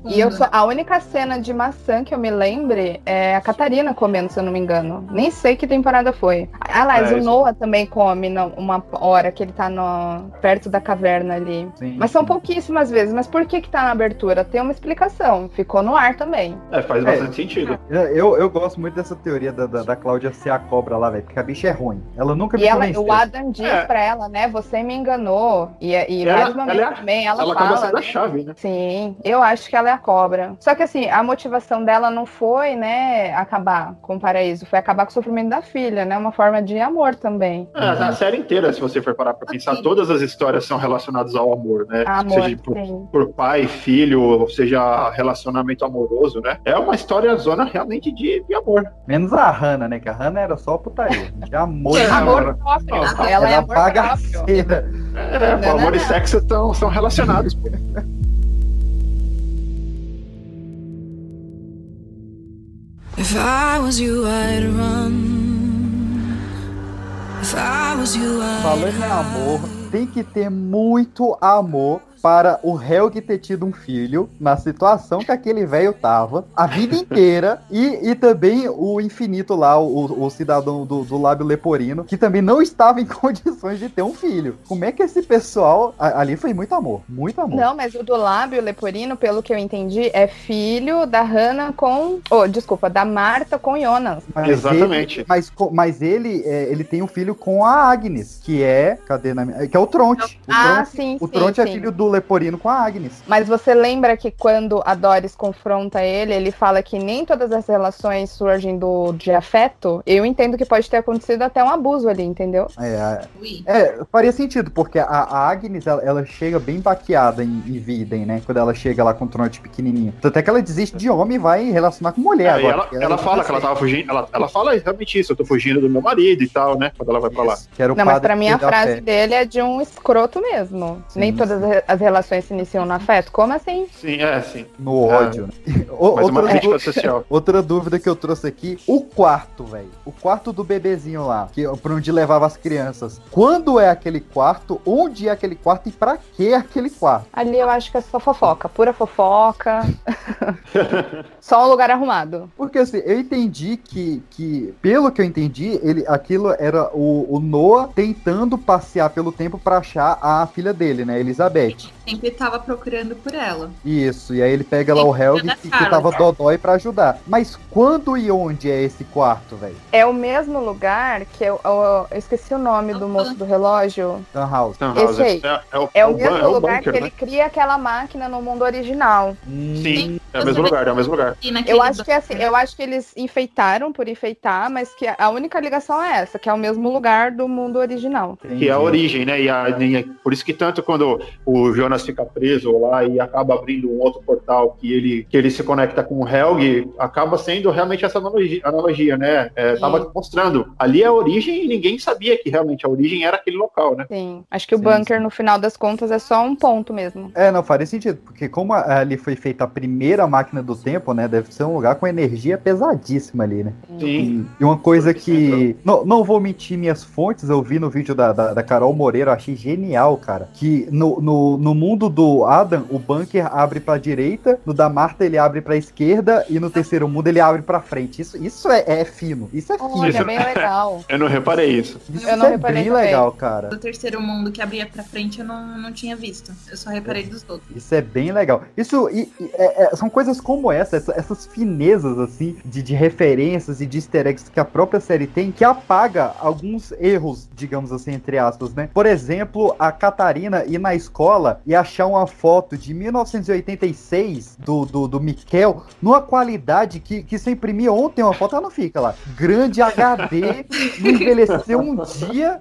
e eu só, a única cena de maçã que eu me lembre é a Catarina comendo, se eu não me engano. Nem sei que temporada foi. Aliás, é, o Noah também come uma hora que ele tá no, perto da caverna ali. Sim, mas são sim. pouquíssimas vezes. Mas por que que tá na abertura? Tem uma explicação. Ficou no ar também. É, faz bastante é, sentido. Eu, eu gosto muito dessa teoria da, da, da Cláudia ser a cobra lá, velho. Porque a bicha é ruim. Ela nunca e me ela, O Adam diz é. pra ela, né? Você me enganou. E, e ela, momentos ela, é também ela, ela fala. acaba sendo a chave, né? Sim, eu acho que ela é a cobra. Só que assim, a motivação dela não foi, né, acabar com o paraíso. Foi acabar com o sofrimento da filha, né? Uma forma de amor também. É, a série inteira, se você for parar pra pensar, todas as histórias são relacionadas ao amor, né? Amor, seja por, por, pai, filho, ou seja, relacionamento amoroso, né? É uma história zona realmente de, de amor. Menos a Hannah, né? Que a Hannah era só putaria. De amor. É, amor próprio. Ela, ela é amor bagaceira. É, amor e sexo tão, são relacionados, If I was you, I'd run. Falando em amor, tem que ter muito amor para o Helg ter tido um filho na situação que aquele velho tava a vida inteira e, e também o infinito lá, o, o cidadão do, do lábio leporino, que também não estava em condições de ter um filho. Como é que esse pessoal ali foi muito amor, muito amor. Não, mas o do lábio leporino, pelo que eu entendi, é filho da Hannah com, oh, desculpa, da Marta com Jonas. Mas Exatamente. Ele, mas, mas ele, é, ele tem um filho com a Agnes, que é, cadê na que é o Tronte. O ah, Tronte, sim, O sim, Tronte sim. é filho do Leporino com a Agnes. Mas você lembra que quando a Doris confronta ele, ele fala que nem todas as relações surgem do, de afeto? Eu entendo que pode ter acontecido até um abuso ali, entendeu? É, é faria sentido, porque a, a Agnes, ela, ela, chega bem baqueada em, em Viden, né? Quando ela chega lá com o Tronte pequenininho. Tanto é que ela desiste de homem e vai relacionar com mulher é, agora. Ela, ela, fala que ela tava fugindo, ela, ela fala exatamente isso, eu tô fugindo do meu marido e tal, né? Quando ela vai pra lá. Não, mas pra mim a frase dele é de um escroto mesmo. Sim, Nem todas sim. as relações se iniciam no afeto. Como assim? Sim, é, sim. No ódio. É. Né? outra, social. outra dúvida que eu trouxe aqui: o quarto, velho. O quarto do bebezinho lá, que pra onde levava as crianças. Quando é aquele quarto? Onde é aquele quarto e pra que é aquele quarto? Ali eu acho que é só fofoca, pura fofoca. só um lugar arrumado. Porque assim, eu entendi que, que pelo que eu entendi, ele, aquilo era o, o Noah tentando passear pelo tempo para achar a filha dele, né, Elizabeth. Sempre tava procurando por ela. Isso, e aí ele pega lá o Helg que, que tava dodói para ajudar. Mas quando e onde é esse quarto, velho? É o mesmo lugar que eu, eu, eu esqueci o nome do moço do relógio. Sunhouse. Esse aí. É, é, o, é o mesmo é o lugar bunker, que né? ele cria aquela máquina no mundo original. Sim, é o mesmo lugar, é o mesmo lugar. Eu acho que assim, eu acho que eles enfeitaram por enfeitar, mas que a única ligação é essa, que é o mesmo lugar do mundo original. Que é a origem, né? E, a, e por isso que tanto quando o Jonas fica preso lá e acaba abrindo um outro portal que ele, que ele se conecta com o Helg, acaba sendo realmente essa analogia, analogia né? É, tava mostrando. Ali é a origem e ninguém sabia que realmente a origem era aquele local, né? Sim. Acho que o sim, bunker, sim. no final das contas, é só um ponto mesmo. É, não faria sentido, porque como ali foi feita a primeira máquina do tempo, né? Deve ser um lugar com energia pesadíssima ali, né? Sim. E, e uma coisa que. Não, não vou mentir minhas fontes, eu vi no vídeo da, da, da Carol Moreira, eu achei genial, cara. Que no, no, no mundo do Adam, o bunker abre pra direita, no da Marta ele abre pra esquerda e no terceiro mundo ele abre pra frente. Isso, isso é, é fino. Isso é fino. Olha, bem legal. eu não reparei isso. Isso eu não é reparei bem também. legal, cara. Do terceiro mundo que abria pra frente eu não, não tinha visto. Eu só reparei dos outros. Isso é bem legal. Isso e, e, é, é, são coisas como essa, essa, essas finezas assim de, de referências e de easter eggs que a própria série tem que apaga alguns erros, digamos assim, entre aspas, né? Por exemplo, a Catarina ir na escola e achar uma foto de 1986 do, do, do Miquel numa qualidade que, que se imprimir ontem uma foto, ela não fica lá. Grande HD, não envelheceu um dia.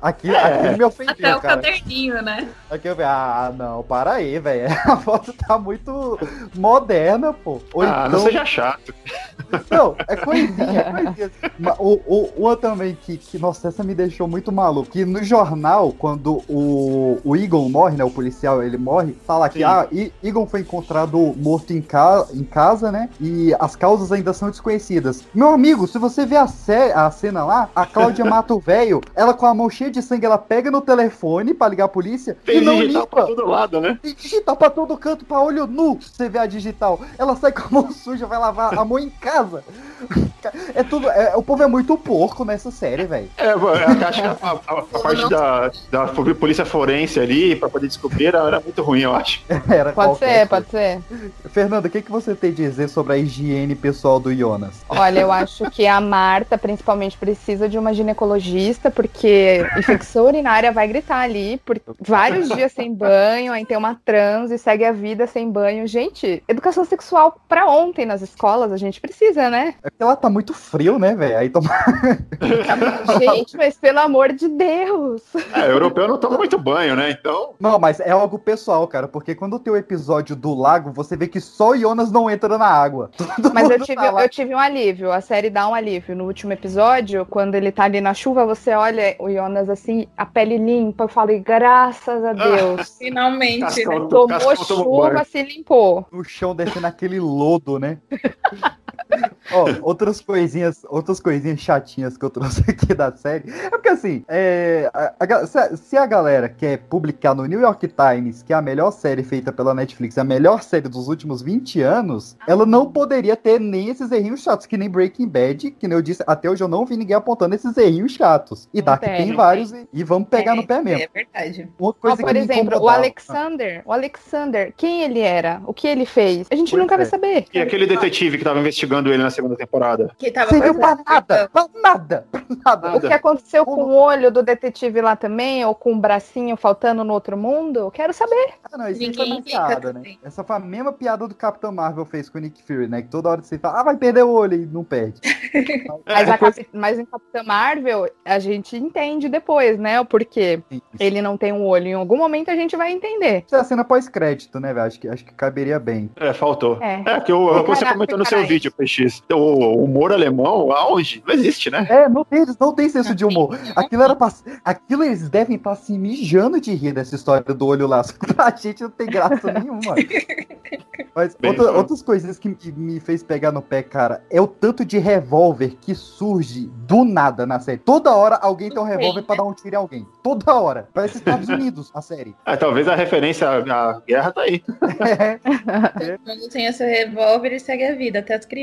Aqui, aqui me ofendeu, Até o cara. caderninho, né? Aqui eu vi, ah, não, para aí, velho. A foto tá muito moderna, pô. Ou ah, então... não seja chato. Não, é coisinha, é coisinha. O, o, uma também que, que, nossa, essa me deixou muito maluco. Que no jornal, quando o, o Egon morre, né? O policial, ele morre. Fala que, Sim. ah, I- Egon foi encontrado morto em, ca em casa, né? E as causas ainda são desconhecidas. Meu amigo, se você vê a, sé- a cena lá, a Cláudia mata o velho, ela com a mão cheia de sangue, ela pega no telefone pra ligar a polícia e Tem não digital pra limpa. todo lado, né? E digital pra todo canto, pra olho nu, você vê a digital. Ela sai com a mão suja, vai lavar a mão em casa. É tudo. é- o povo é muito porco nessa série, velho. É, acho que a, a- a- a parte da, da polícia forense ali, pra poder descobrir, era, era muito ruim, eu acho. Era Pode ser, coisa. pode ser. Fernando, o que, que você tem a dizer sobre a higiene pessoal do Jonas? Olha, eu acho que a Marta, principalmente, precisa de uma ginecologista, porque infecção urinária vai gritar ali por vários dias sem banho, aí tem uma trans e segue a vida sem banho. Gente, educação sexual pra ontem nas escolas, a gente precisa, né? É porque ela tá muito frio, né, velho? Aí toma. Gente, mas pelo amor de Deus. É, europeu não toma muito banho, né? Então. Não, mas é algo pessoal, cara, porque quando tem o episódio do lago, você vê que só o Jonas não entra na água. Todo Mas eu tive, tá eu tive um alívio. A série dá um alívio. No último episódio, quando ele tá ali na chuva, você olha o Jonas assim, a pele limpa. Eu falei, graças a Deus. Finalmente, né? Cascão, Tomou Cascão tomou chuva, banho. se limpou. no chão descendo aquele lodo, né? Ó, outras coisinhas, outras coisinhas chatinhas que eu trouxe aqui da série. É porque assim, é, a- a se, a, se a galera quer publicar no New York Times que é a melhor série feita pela Netflix, é a melhor série dos últimos 20 anos, ela não poderia ter nem esses errinhos chatos, que nem Breaking Bad, que nem eu disse, até hoje eu não vi ninguém apontando esses errinhos chatos. E Não Dark tem, tem vários e, e vamos pegar no pé mesmo. É verdade. Uma Ó, coisa por que me exemplo, o Alexander. O Alexander, quem ele era? O que ele fez? A gente Pois nunca é. vai saber. E aquele detetive que tava investigando ele na segunda temporada. Que tava Serviu pra fazendo- nada, pra nada, pra nada. O que aconteceu com o olho do detetive lá também, ou com o bracinho faltando no outro mundo? Quero saber. Ah, não, isso aí foi Ninguém uma piada, né? também. Essa foi a mesma piada do Capitão Marvel fez com o Nick Fury, né? Que toda hora você fala, ah, vai perder o olho e não perde. Mas, a Capi- mas em Capitã Marvel, a gente entende depois, né? O porquê ele não tem um olho. Em algum momento a gente vai entender. Isso é a cena pós-crédito, né, velho? Acho que, acho que caberia bem. É, faltou. É. É, que o, você Cara- comentou no seu vídeo, PX. O humor alemão, aonde? Não existe, né? É, não tem, eles não tem senso de humor. Aquilo era pra, Aquilo eles devem estar se mijando de rir dessa história do olho lá. Pra gente não tem graça nenhuma. Mas Bem outra- falado. outras coisinhas que, me fez pegar no pé, cara, é o tanto de revólver que surge do nada na série. Toda hora alguém tem um revólver pra dar um tiro em alguém. Toda hora. Parece Estados Unidos a série. Ah, talvez a referência à, guerra tá aí. Quando tem esse revólver e segue a vida, até as crianças.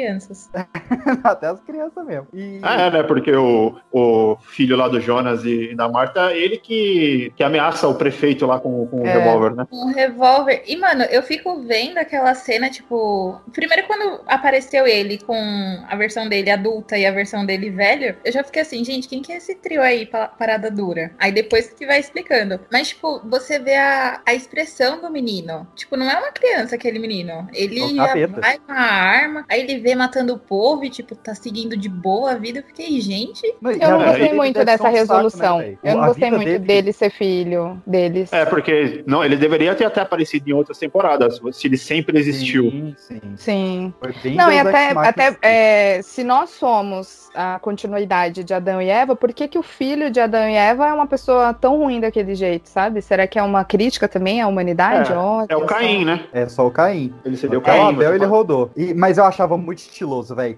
Até as crianças mesmo. E... Ah, é, né? Porque o, o filho lá do Jonas e, da Marta, ele que, que ameaça o prefeito lá com, com o É. revólver, né? Um revólver. E, mano, eu fico vendo aquela cena, tipo. Primeiro, quando apareceu ele com a versão dele adulta e a versão dele velho, eu já fiquei assim, gente, quem que é esse trio aí, pa- parada dura? Aí depois que vai explicando. Mas, tipo, você vê a, a expressão do menino. Tipo, não é uma criança aquele menino. Ele É vai com a arma, aí ele vê matando o povo e, tipo, tá seguindo de boa a vida. Eu fiquei, gente. Eu não gostei ele muito dessa um saco, né, resolução. eu não A gostei muito dele- dele ser filho deles. É, porque não, ele deveria ter até aparecido em outras temporadas, se ele sempre existiu. Sim, sim. Sim. Não, e até, até é, se nós somos a continuidade de Adão e Eva, por que, que o filho de Adão e Eva é uma pessoa tão ruim daquele jeito, sabe? Será que é uma crítica também à humanidade? É, Olha É o só. Caim, né? É só o Caim. Ele seria o o Caim. Abel você ele fala. rodou. E- mas eu achava muito estiloso, velho.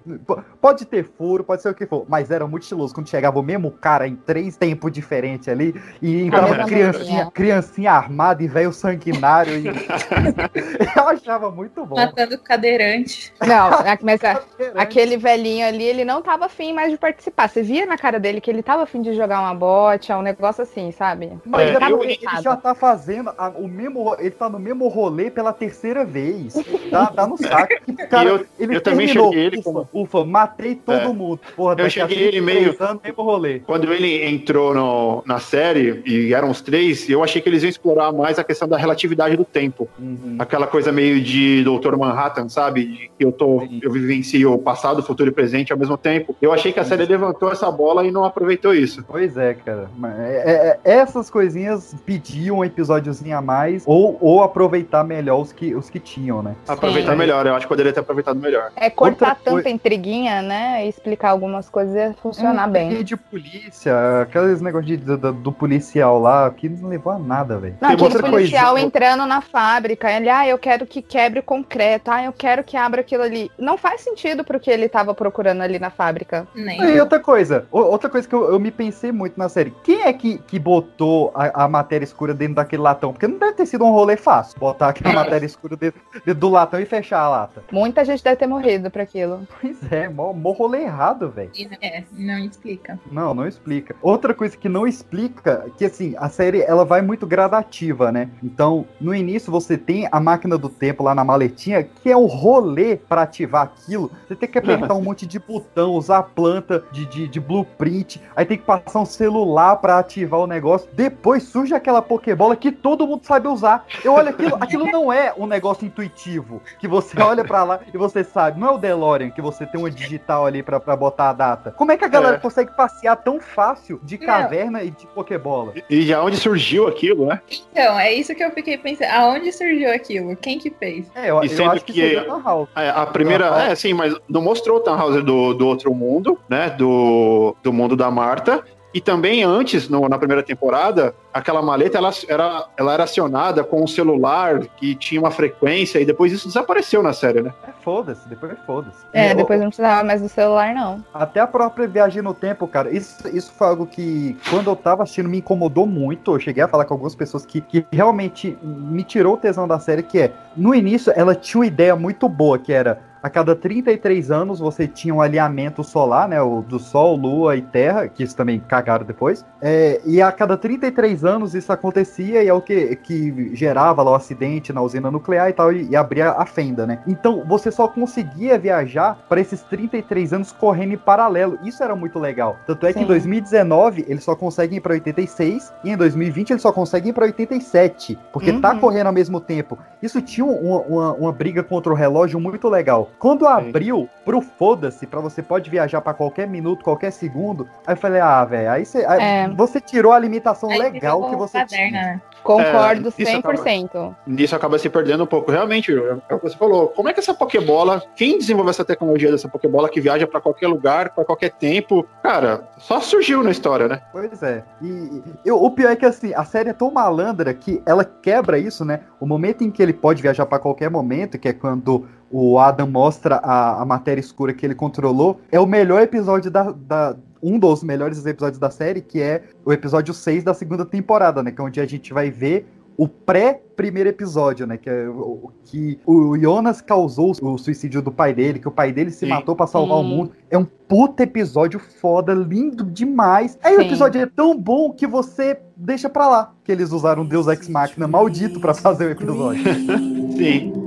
Pode ter furo, pode ser o que for, mas era muito estiloso quando chegava o mesmo cara em três tempos diferentes ali e entrava criancinha, criancinha armada e velho sanguinário. E... eu achava muito bom. Matando cadeirante. Não, a- mas a- aquele velhinho ali, ele não tava afim mais de participar. Você via na cara dele que ele tava afim de jogar uma bote, um negócio assim, sabe? Mas É, é eu- ele já tá fazendo a- o mesmo. Ele tá no mesmo rolê pela terceira vez. Tá, tá no saco. Cara, eu- ele eu também terminou. enxerguei ele ufa, como- ufa, matei todo É. mundo. Porra, Eu enxerguei ele 33 meio- anos, rolê. Quando ele entrou no- na série, e eram os três, eu achei que eles iam explorar mais a questão da relatividade do tempo. Uhum. Aquela coisa meio de Dr. Manhattan, sabe? De que eu tô, Sim. eu vivencio o passado, o futuro e o presente ao mesmo tempo. Eu achei que a série levantou essa bola e não aproveitou isso. Pois é, cara. É- é- é- essas coisinhas pediam um episódiozinho a mais ou, ou aproveitar melhor os que, os que tinham, né? Aproveitar Sim. melhor, eu acho que poderia ter aproveitado melhor. É cortar Outra coi- tanta intriguinha, né? E explicar algumas coisas ia funcionar. funcionar bem. E de polícia, aqueles negócios de, do, do policial lá, que não levou a nada, velho. Não, aquele policial coisa- entrando na fábrica, ele, ah, eu quero que quebre o concreto, ah, eu quero que abra aquilo ali. Não faz sentido pro que ele tava procurando ali na fábrica. Nem. E outra coisa, outra coisa que eu, eu me pensei muito na série, quem é que, que botou a, a matéria escura dentro daquele latão? Porque não deve ter sido um rolê fácil, botar aquela matéria escura dentro, dentro do latão e fechar a lata. Muita gente deve ter morrido pra aquilo. Pois é, mó, mó rolê errado, velho. É, não explica. Não, não explica. Outra coisa que não explica, que assim, a série ela vai muito gradativa, né? Então, no início você tem a máquina do tempo lá na maletinha, que é o rolê pra ativar aquilo. Você tem que apertar um monte de botão, usar a planta de, de, de blueprint, aí tem que passar um celular pra ativar o negócio. Depois surge aquela Pokébola que todo mundo sabe usar. Eu olho aquilo, aquilo não é um negócio intuitivo, que você olha pra lá e você sabe. Não é o DeLorean que você tem uma digital ali pra, pra botar a data. Como é que a galera É. consegue passear tão fácil de Não. caverna e de Pokébola? E de onde surgiu aquilo, né? Então, é isso que eu fiquei pensando. Aonde surgiu aquilo? Quem que fez? É, eu, E eu sendo acho que, que- House. É, a primeira. É, sim, mas não mostrou o Tannhauser do, do outro mundo, né? Do, do mundo da Marta. E também antes, no- na primeira temporada, aquela maleta ela era, ela era acionada com um celular que tinha uma frequência e depois isso desapareceu na série, né? É, foda-se, depois foda-se. É, E, depois não precisava mais do celular, não. Até a própria viagem no tempo, cara, isso, isso foi algo que, quando eu tava assistindo, me incomodou muito. Eu cheguei a falar com algumas pessoas que, que realmente me tirou o tesão da série, que é, no início, ela tinha uma ideia muito boa, que era, a cada 33 anos você tinha um alinhamento solar, né, o do Sol, Lua e Terra, que isso também cagaram depois, é, e a cada 33 anos isso acontecia e é o que, que gerava lá o acidente na usina nuclear e tal, e, e abria a fenda, né. Então, você só conseguia viajar para esses 33 anos correndo em paralelo. Isso era muito legal. Tanto é que Sim. em 2019 eles só conseguem ir para 86 e em 2020 eles só conseguem ir para 87, porque tá Uhum. correndo ao mesmo tempo. Isso tinha uma, uma, uma briga contra o relógio muito legal. Quando abriu pro foda-se, pra você pode viajar pra qualquer minuto, qualquer segundo, aí eu falei, ah, velho, aí você, aí É. você tirou a limitação Aí legal que você caderno, tinha. né? Concordo É, isso 100%. Nisso acaba se perdendo um pouco. Realmente, é o que você falou. Como é que essa Pokébola, quem desenvolveu essa tecnologia dessa Pokébola que viaja pra qualquer lugar, pra qualquer tempo? Cara, só surgiu na história, né? Pois é. E, eu- o pior é que assim, a série é tão malandra que ela quebra isso, né? O momento em que ele pode viajar pra qualquer momento, que é quando o Adam mostra a, a matéria escura que ele controlou, é o melhor episódio da, da- Um dos melhores episódios da série, que é o episódio 6 da segunda temporada, né? Que é onde a gente vai ver o pré-primeiro episódio, né? Que é o, o- que o Jonas causou o suicídio do pai dele, que o pai dele se Sim. matou pra salvar o Sim. mundo. É um puta episódio foda, lindo demais. Aí o Sim. episódio é tão bom que você deixa pra lá. Que eles usaram Deus Ex Machina maldito pra fazer o episódio. Sim.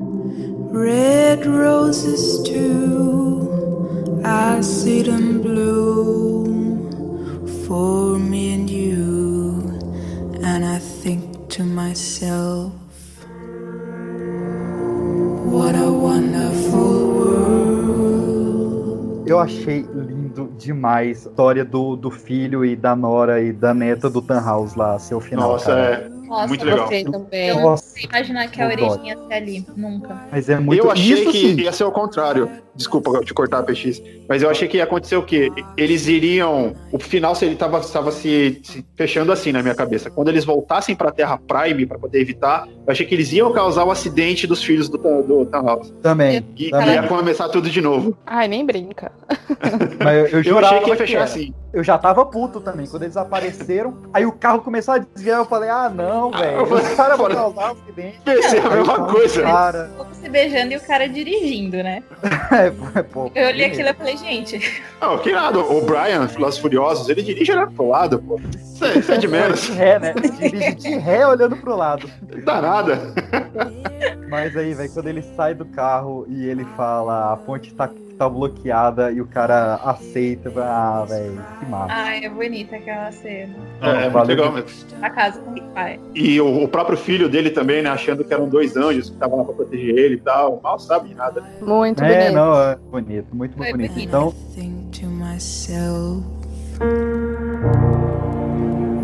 Red roses too, I see them bloom for me and you, and I think to myself, what a wonderful world. Eu achei lindo demais a história do, do filho e da nora e da neta do Tannhaus lá, seu final. Nossa, cara. é. Nossa, Muito legal. Também. Eu não sei imaginar que a eu origem ia ser ali. Nunca. mas é muito eu achei isso que sim. ia ser o contrário. Desculpa te cortar, PX. Mas eu achei que ia acontecer o quê? Eles iriam. O final se ele tava, tava se, se fechando assim na minha cabeça. Quando eles voltassem pra Terra Prime pra poder evitar, eu achei que eles iam causar o acidente dos filhos do, do Thanos. Também. E Também. ia começar tudo de novo. Ai, nem brinca. Mas eu, eu Eu achei que ia fechar era. assim. Eu já tava puto também. Quando eles apareceram, aí o carro começou a desviar. Eu falei, ah, não, velho. eu falei, Os caras vão fora. causar um acidente. Pensei a mesma coisa. Cara, O povo se beijando e o cara dirigindo, né? é, pô, Eu olhei aquilo e falei, gente, Não, que nada. O Brian, Los Furiosos, ele dirige olhando pro lado, pô. Isso é, isso é de menos. De ré, né? Dirige de ré olhando pro lado. Não dá nada. Mas aí, velho, quando ele sai do carro e ele fala a ponte tá, tá bloqueada e o cara aceita, ah, velho, que massa. ai, é bonita aquela cena. É, é muito Valeu legal mesmo. A casa com o pai. E o, o próprio filho dele também, né? Achando que eram dois anjos que estavam lá pra proteger ele e tal. Mal sabe de nada, né? Muito É, bonito. não, é bonito, muito, muito Foi bonito. bonito. Então, Think to myself,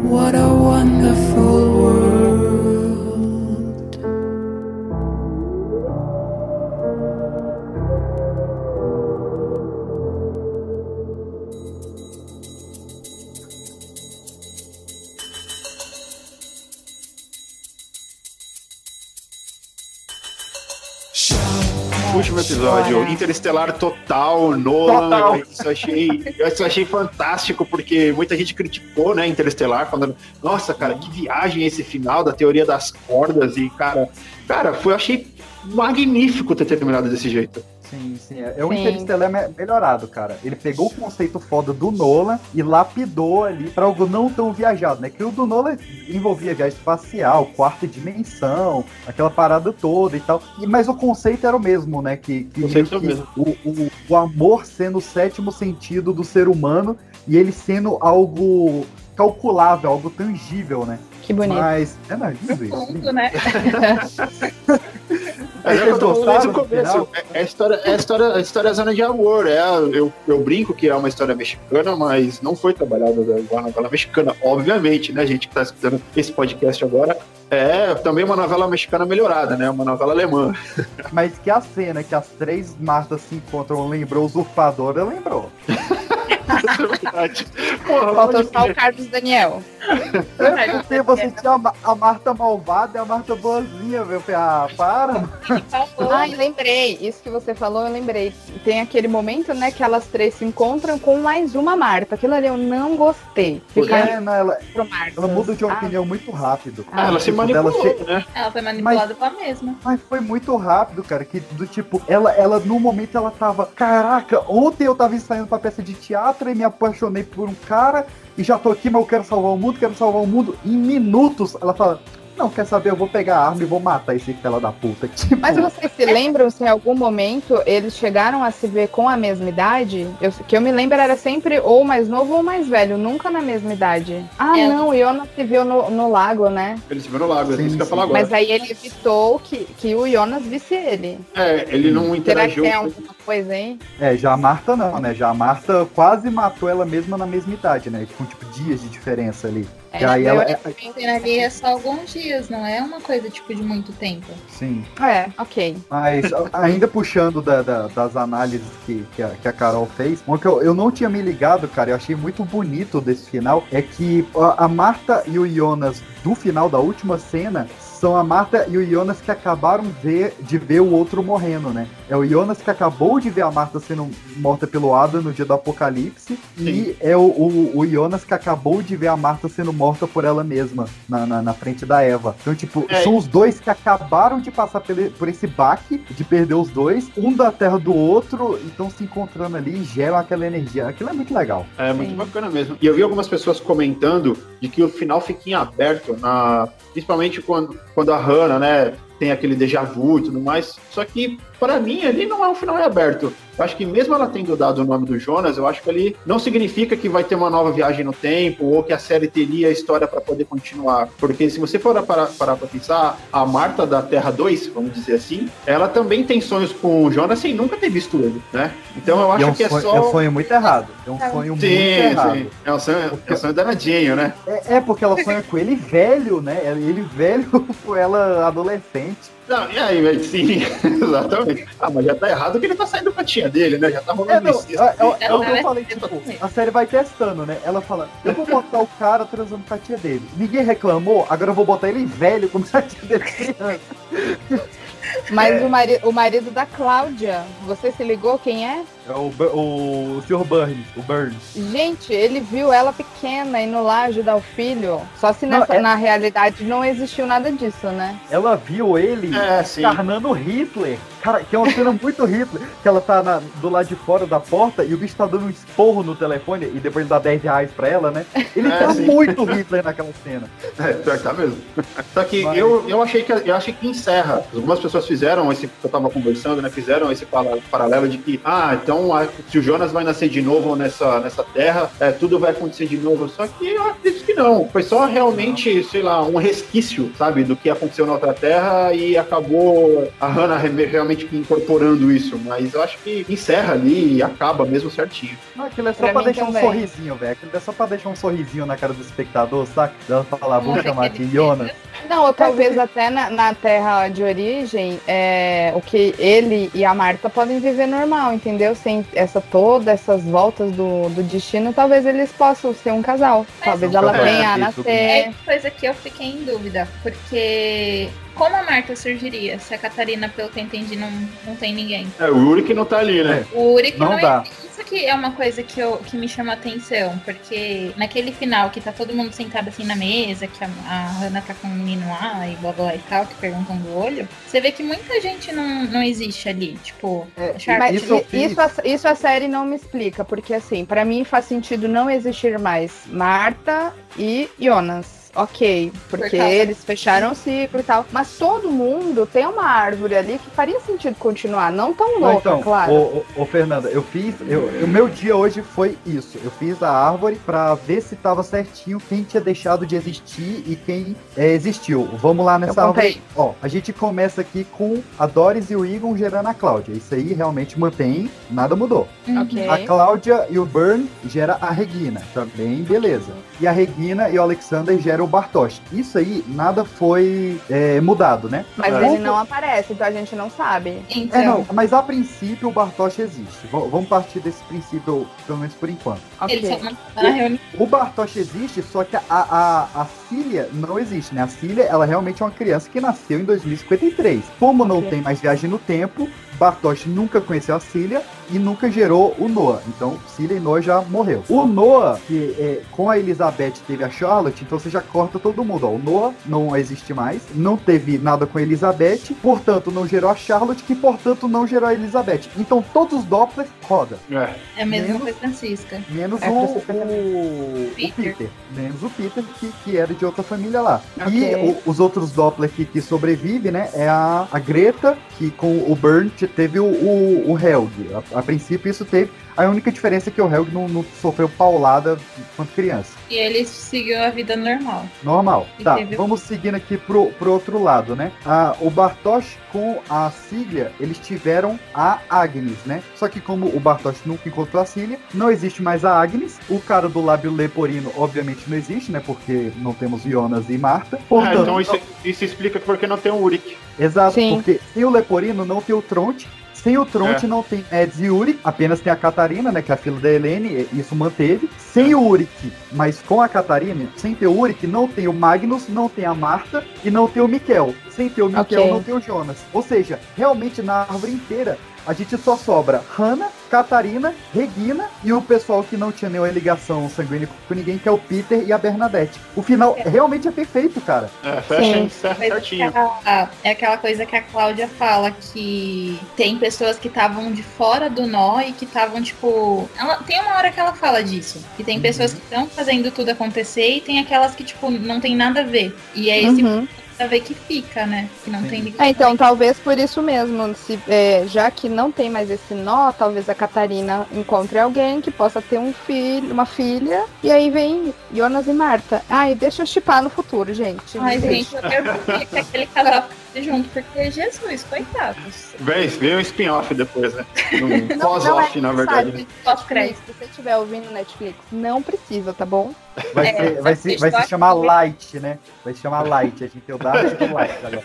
what a wonderful episódio. Bora. Interestelar total, Nolan. Total. Isso eu achei, isso achei fantástico, porque muita gente criticou, né, Interestelar, falando, nossa, cara, que viagem esse final da teoria das cordas. E, cara, cara, foi, eu achei magnífico ter terminado desse jeito. Sim, sim. É, é o Sim. Interstellar me- melhorado, cara. Ele pegou o conceito foda do Nolan e lapidou ali pra algo não tão viajado, né? Que o do Nolan envolvia viagem espacial, quarta dimensão, aquela parada toda e tal. E, mas o conceito era o mesmo, né? Que, que, O conceito é o que mesmo. O, o, o amor sendo o sétimo sentido do ser humano e ele sendo algo calculável, algo tangível, né? Que bonito. Mas é não, é isso. lindo. Ponto, né? É, é o eu tô desde o começo. final? É, é a história, é a história, a história zona de amor. É, eu, eu brinco que é uma história mexicana, mas não foi trabalhada igual a novela mexicana, obviamente, né, gente que tá escutando esse podcast agora. É também uma novela mexicana melhorada, né? Uma novela alemã. Mas que a cena que as três Martas se encontram lembrou usurpadora, lembrou. É. Porra, Faltou só o. Carlos Daniel. É porque você tinha a Ma- a Marta malvada e a Marta boazinha, meu. Eu falei, Ah, para. Ai, lembrei. Isso que você falou, eu lembrei. Tem aquele momento, né, que elas três se encontram com mais uma Marta. Aquilo ali eu não gostei. Ficar É, não, ela, pro Marta. ela muda de Ah, opinião muito rápido. Ah, ela se manipulou, che- né? Ela foi manipulada pela mesma. Mas foi muito rápido, cara, que do tipo, ela, ela no momento ela tava, caraca, ontem eu tava ensaiando pra peça de teatro e me apaixonei por um cara e já tô aqui, mas eu quero salvar o mundo, quero salvar o mundo. Em minutos, ela fala, não, quer saber, eu vou pegar a arma e vou matar esse fela da puta. Tipo, Mas vocês se lembram se em algum momento eles chegaram a se ver com a mesma idade? Eu, que eu me lembro era sempre ou mais novo ou mais velho, nunca na mesma idade. Ah, É. não, o Jonas se viu no, no lago, né? Ele se viu no lago, é Sim, isso que eu falar agora. Mas aí ele evitou que, que o Jonas visse ele. É, ele não Será que interagiu. com- alguma coisa aí? É, já a Marta não, né? Já a Marta quase matou ela mesma na mesma idade, né? Com tipo dias de diferença ali. É, e aí eu- ela. é- Tem ali é só alguns dias, não é uma coisa tipo de muito tempo. sim. É, ok. Mas a- ainda puxando da- da- das análises que, que, a, que a Carol fez, uma que eu, eu não tinha me ligado, cara, eu achei muito bonito desse final, é que a, a Marta e o Jonas do final da última cena são a Marta e o Jonas que acabaram ver- de ver o outro morrendo, né? É o Jonas que acabou de ver a Marta sendo morta pelo Adam no dia do apocalipse, e é o, o, o Jonas que acabou de ver a Marta sendo morta por ela mesma na, na, na frente da Eva. Então, tipo, É. são os dois que acabaram de passar pele- por esse baque de perder os dois, um da terra do outro, e estão se encontrando ali e geram aquela energia. Aquilo é muito legal. É muito Sim. bacana mesmo. E eu vi algumas pessoas comentando de que o final fica em aberto, na... principalmente quando, quando a Hannah, né, tem aquele déjà vu e tudo mais. Só que, para mim, ali não é um final aberto. Eu acho que mesmo ela tendo dado o nome do Jonas, eu acho que ali não significa que vai ter uma nova viagem no tempo ou que a série teria a história para poder continuar. Porque se você for parar, pra pensar, a Marta da Terra 2, vamos dizer assim, ela também tem sonhos com o Jonas sem nunca ter visto ele, né? Então eu E acho é um, que é sonho, só. é um sonho muito errado. É um sonho muito Sim, errado. sim. É um sonho, é um sonho danadinho, né? É, é porque ela sonha com ele velho, né? Ele velho com ela adolescente. Não, e aí, mas sim, exatamente. Ah, mas já tá errado que ele tá saindo com a tia dele, né? Já tá É, rolando não, incesto. é, é, é o que eu falei, é tipo, a série vai testando, né? Ela fala, eu vou botar o cara transando com a tia dele. Ninguém reclamou, agora eu vou botar ele velho como se a tia dele criança. Mas o, mari o marido da Cláudia, você se ligou quem é? É o, Bu- o, Sr. Burns, o Burns. Gente, ele viu ela pequena indo lá ajudar o filho. Só se Não, nessa, é- na realidade não existiu nada disso, né? Ela viu ele É, sim. encarnando Hitler. Cara, que é uma cena muito Hitler. Que ela tá na- do lado de fora da porta e o bicho tá dando um esporro no telefone e depois ele dá 10 reais pra ela, né? Ele É, tá sim. muito Hitler naquela cena. É, pior que tá mesmo. Só que Mas- eu, eu achei que eu achei que encerra. Algumas pessoas fizeram esse que eu tava conversando, né? Fizeram esse paralelo de que, ah, então se o Jonas vai nascer de novo nessa, nessa terra, é, tudo vai acontecer de novo. Só que eu acredito que não. Foi só realmente, sei lá, um resquício, sabe, do que aconteceu na outra terra e acabou a Hannah re- realmente incorporando isso. Mas eu acho que encerra ali e acaba mesmo certinho. Não, aquilo é só Pra pra, deixar também. um sorrisinho, velho. Aquilo é só pra deixar um sorrisinho na cara do espectador, saca? Ela falar, vou Uma chamar aqui. Jonas. Não, ou talvez até na, na terra de origem, é, o que ele e a Marta podem viver normal, entendeu? Sem essa toda essas voltas do, do destino, talvez eles possam ser um casal. Talvez ela venha a É, isso, nascer. É coisa que eu fiquei em dúvida, porque como a Marta surgiria se a Catarina, pelo que eu entendi, não, não tem ninguém? É, o Uri que não tá ali, né? O Uri que Não não, dá. é. Isso que é uma coisa que, eu, que me chama atenção, porque naquele final que tá todo mundo sentado assim na mesa, que a, a Hannah tá com o menino lá e blá blá e tal, que perguntam do olho, você vê que muita gente não, não existe ali. Tipo, É, Mas Isso isso, a, isso a série não me explica, porque assim, pra mim faz sentido não existir mais Marta e Jonas. Ok, porque causa- eles fecharam o ciclo e tal. Mas todo mundo tem uma árvore ali que faria sentido continuar. Não tão louca, então, claro. ô, ô, ô, Fernanda, eu fiz. Eu, o meu dia hoje foi isso. Eu fiz a árvore pra ver se tava certinho quem tinha deixado de existir e quem é, existiu. Vamos lá nessa Eu árvore. contei. Ó, a gente começa aqui com a Doris e o Egon gerando a Cláudia. Isso aí realmente mantém, nada mudou. uhum. Ok. A Cláudia e o Burn gera a Regina. Também beleza. E a Regina e o Alexander geram o Bartosz. Isso aí, nada foi é, mudado, né? Mas É. ele não aparece, então a gente não sabe. Então, É, não, mas a princípio o Bartosz existe. V- vamos partir desse princípio, pelo menos por enquanto. Ok. eles só não estão na reunião. O Bartosz existe, só que a, a, a Cília não existe, né? A Cília, ela realmente é uma criança que nasceu em 2053. Como não Ok. tem mais viagem no tempo, Bartosz nunca conheceu a Cília e nunca gerou o Noah. Então, Cília e Noah já morreu. O Noah, que é, com a Elizabeth teve a Charlotte, então você já corta todo mundo. Ó. O Noah não existe mais, não teve nada com a Elizabeth, portanto não gerou a Charlotte, que portanto não gerou a Elizabeth. Então todos os Doppler rodam. É. É a mesma Menos- coisa Francisca. Menos É, o, você tá- o, o Peter. Peter. Menos o Peter, que, que era de outra família lá. Ok. E o- os outros Doppler que, que sobrevivem, né? É a, a Greta, que com o Burn teve o, o, o Helg. A, a princípio isso teve. A única diferença é que o Helg não, não sofreu paulada quando criança. E ele seguiu a vida normal. Normal. E Tá, teve- vamos seguindo aqui pro, pro outro lado, né? Ah, o Bartosz com a Cília, eles tiveram a Agnes, né? Só que como o Bartosz nunca encontrou a Cília, não existe mais a Agnes. O cara do lábio leporino, obviamente, não existe, né? Porque não temos Jonas e Marta. Ah, Portanto, então isso, isso explica porque não tem o Uric. Exato, Sim. porque sem o Leporino não tem o Tronte. Sem o Tronte É. não tem Eds e Uric, apenas tem a Catarina, né? Que é a filha da Helene, e isso manteve. Sem o Uric, mas com a Catarina, sem ter o Uric, não tem o Magnus, não tem a Marta e não tem o Miquel. Sem ter o Miquel, Ok. não tem o Jonas. Ou seja, realmente na árvore inteira, a gente só sobra Hannah, Catarina, Regina e o pessoal que não tinha nenhuma ligação sanguínea com ninguém, que é o Peter e a Bernadette. O final realmente é perfeito, cara. É, fecha Mas certinho. aquela- é aquela coisa que a Cláudia fala que tem pessoas que estavam de fora do nó e que estavam, tipo. Ela, tem uma hora que ela fala disso. Que tem pessoas que estão fazendo tudo acontecer e tem aquelas que, tipo, não tem nada a ver. E é esse Uhum. Nada a ver que fica, né? Que não Sim. tem ligação. É, então, talvez por isso mesmo, se, é, já que não tem mais esse nó, talvez a Catarina encontre alguém que possa ter um filho, uma filha, e aí vem Jonas e Marta. Ai, deixa eu chipar no futuro, gente. Ai, gente, eu quero que aquele casal junto, porque Jesus, coitados. Vem, vem um spin-off depois, né? Um pós-off, é na verdade. Pós-crédito. Se você estiver ouvindo Netflix, não precisa, tá bom? Vai, É, ser, vai, se, vai se chamar Light, né? Vai se chamar Light. A gente tem o Dark e o Light agora.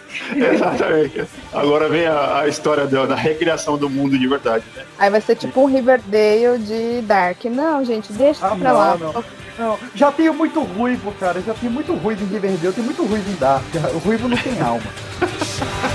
Exatamente. Agora vem a, a história da, da recriação do mundo de verdade, né? Aí vai ser tipo um Riverdale de Dark. Não, gente, deixa Ah, pra não, lá. não. Não, já tenho muito ruivo, cara. Já tenho muito ruivo em Riverdale, tem muito ruivo em Dark. O ruivo não tem alma.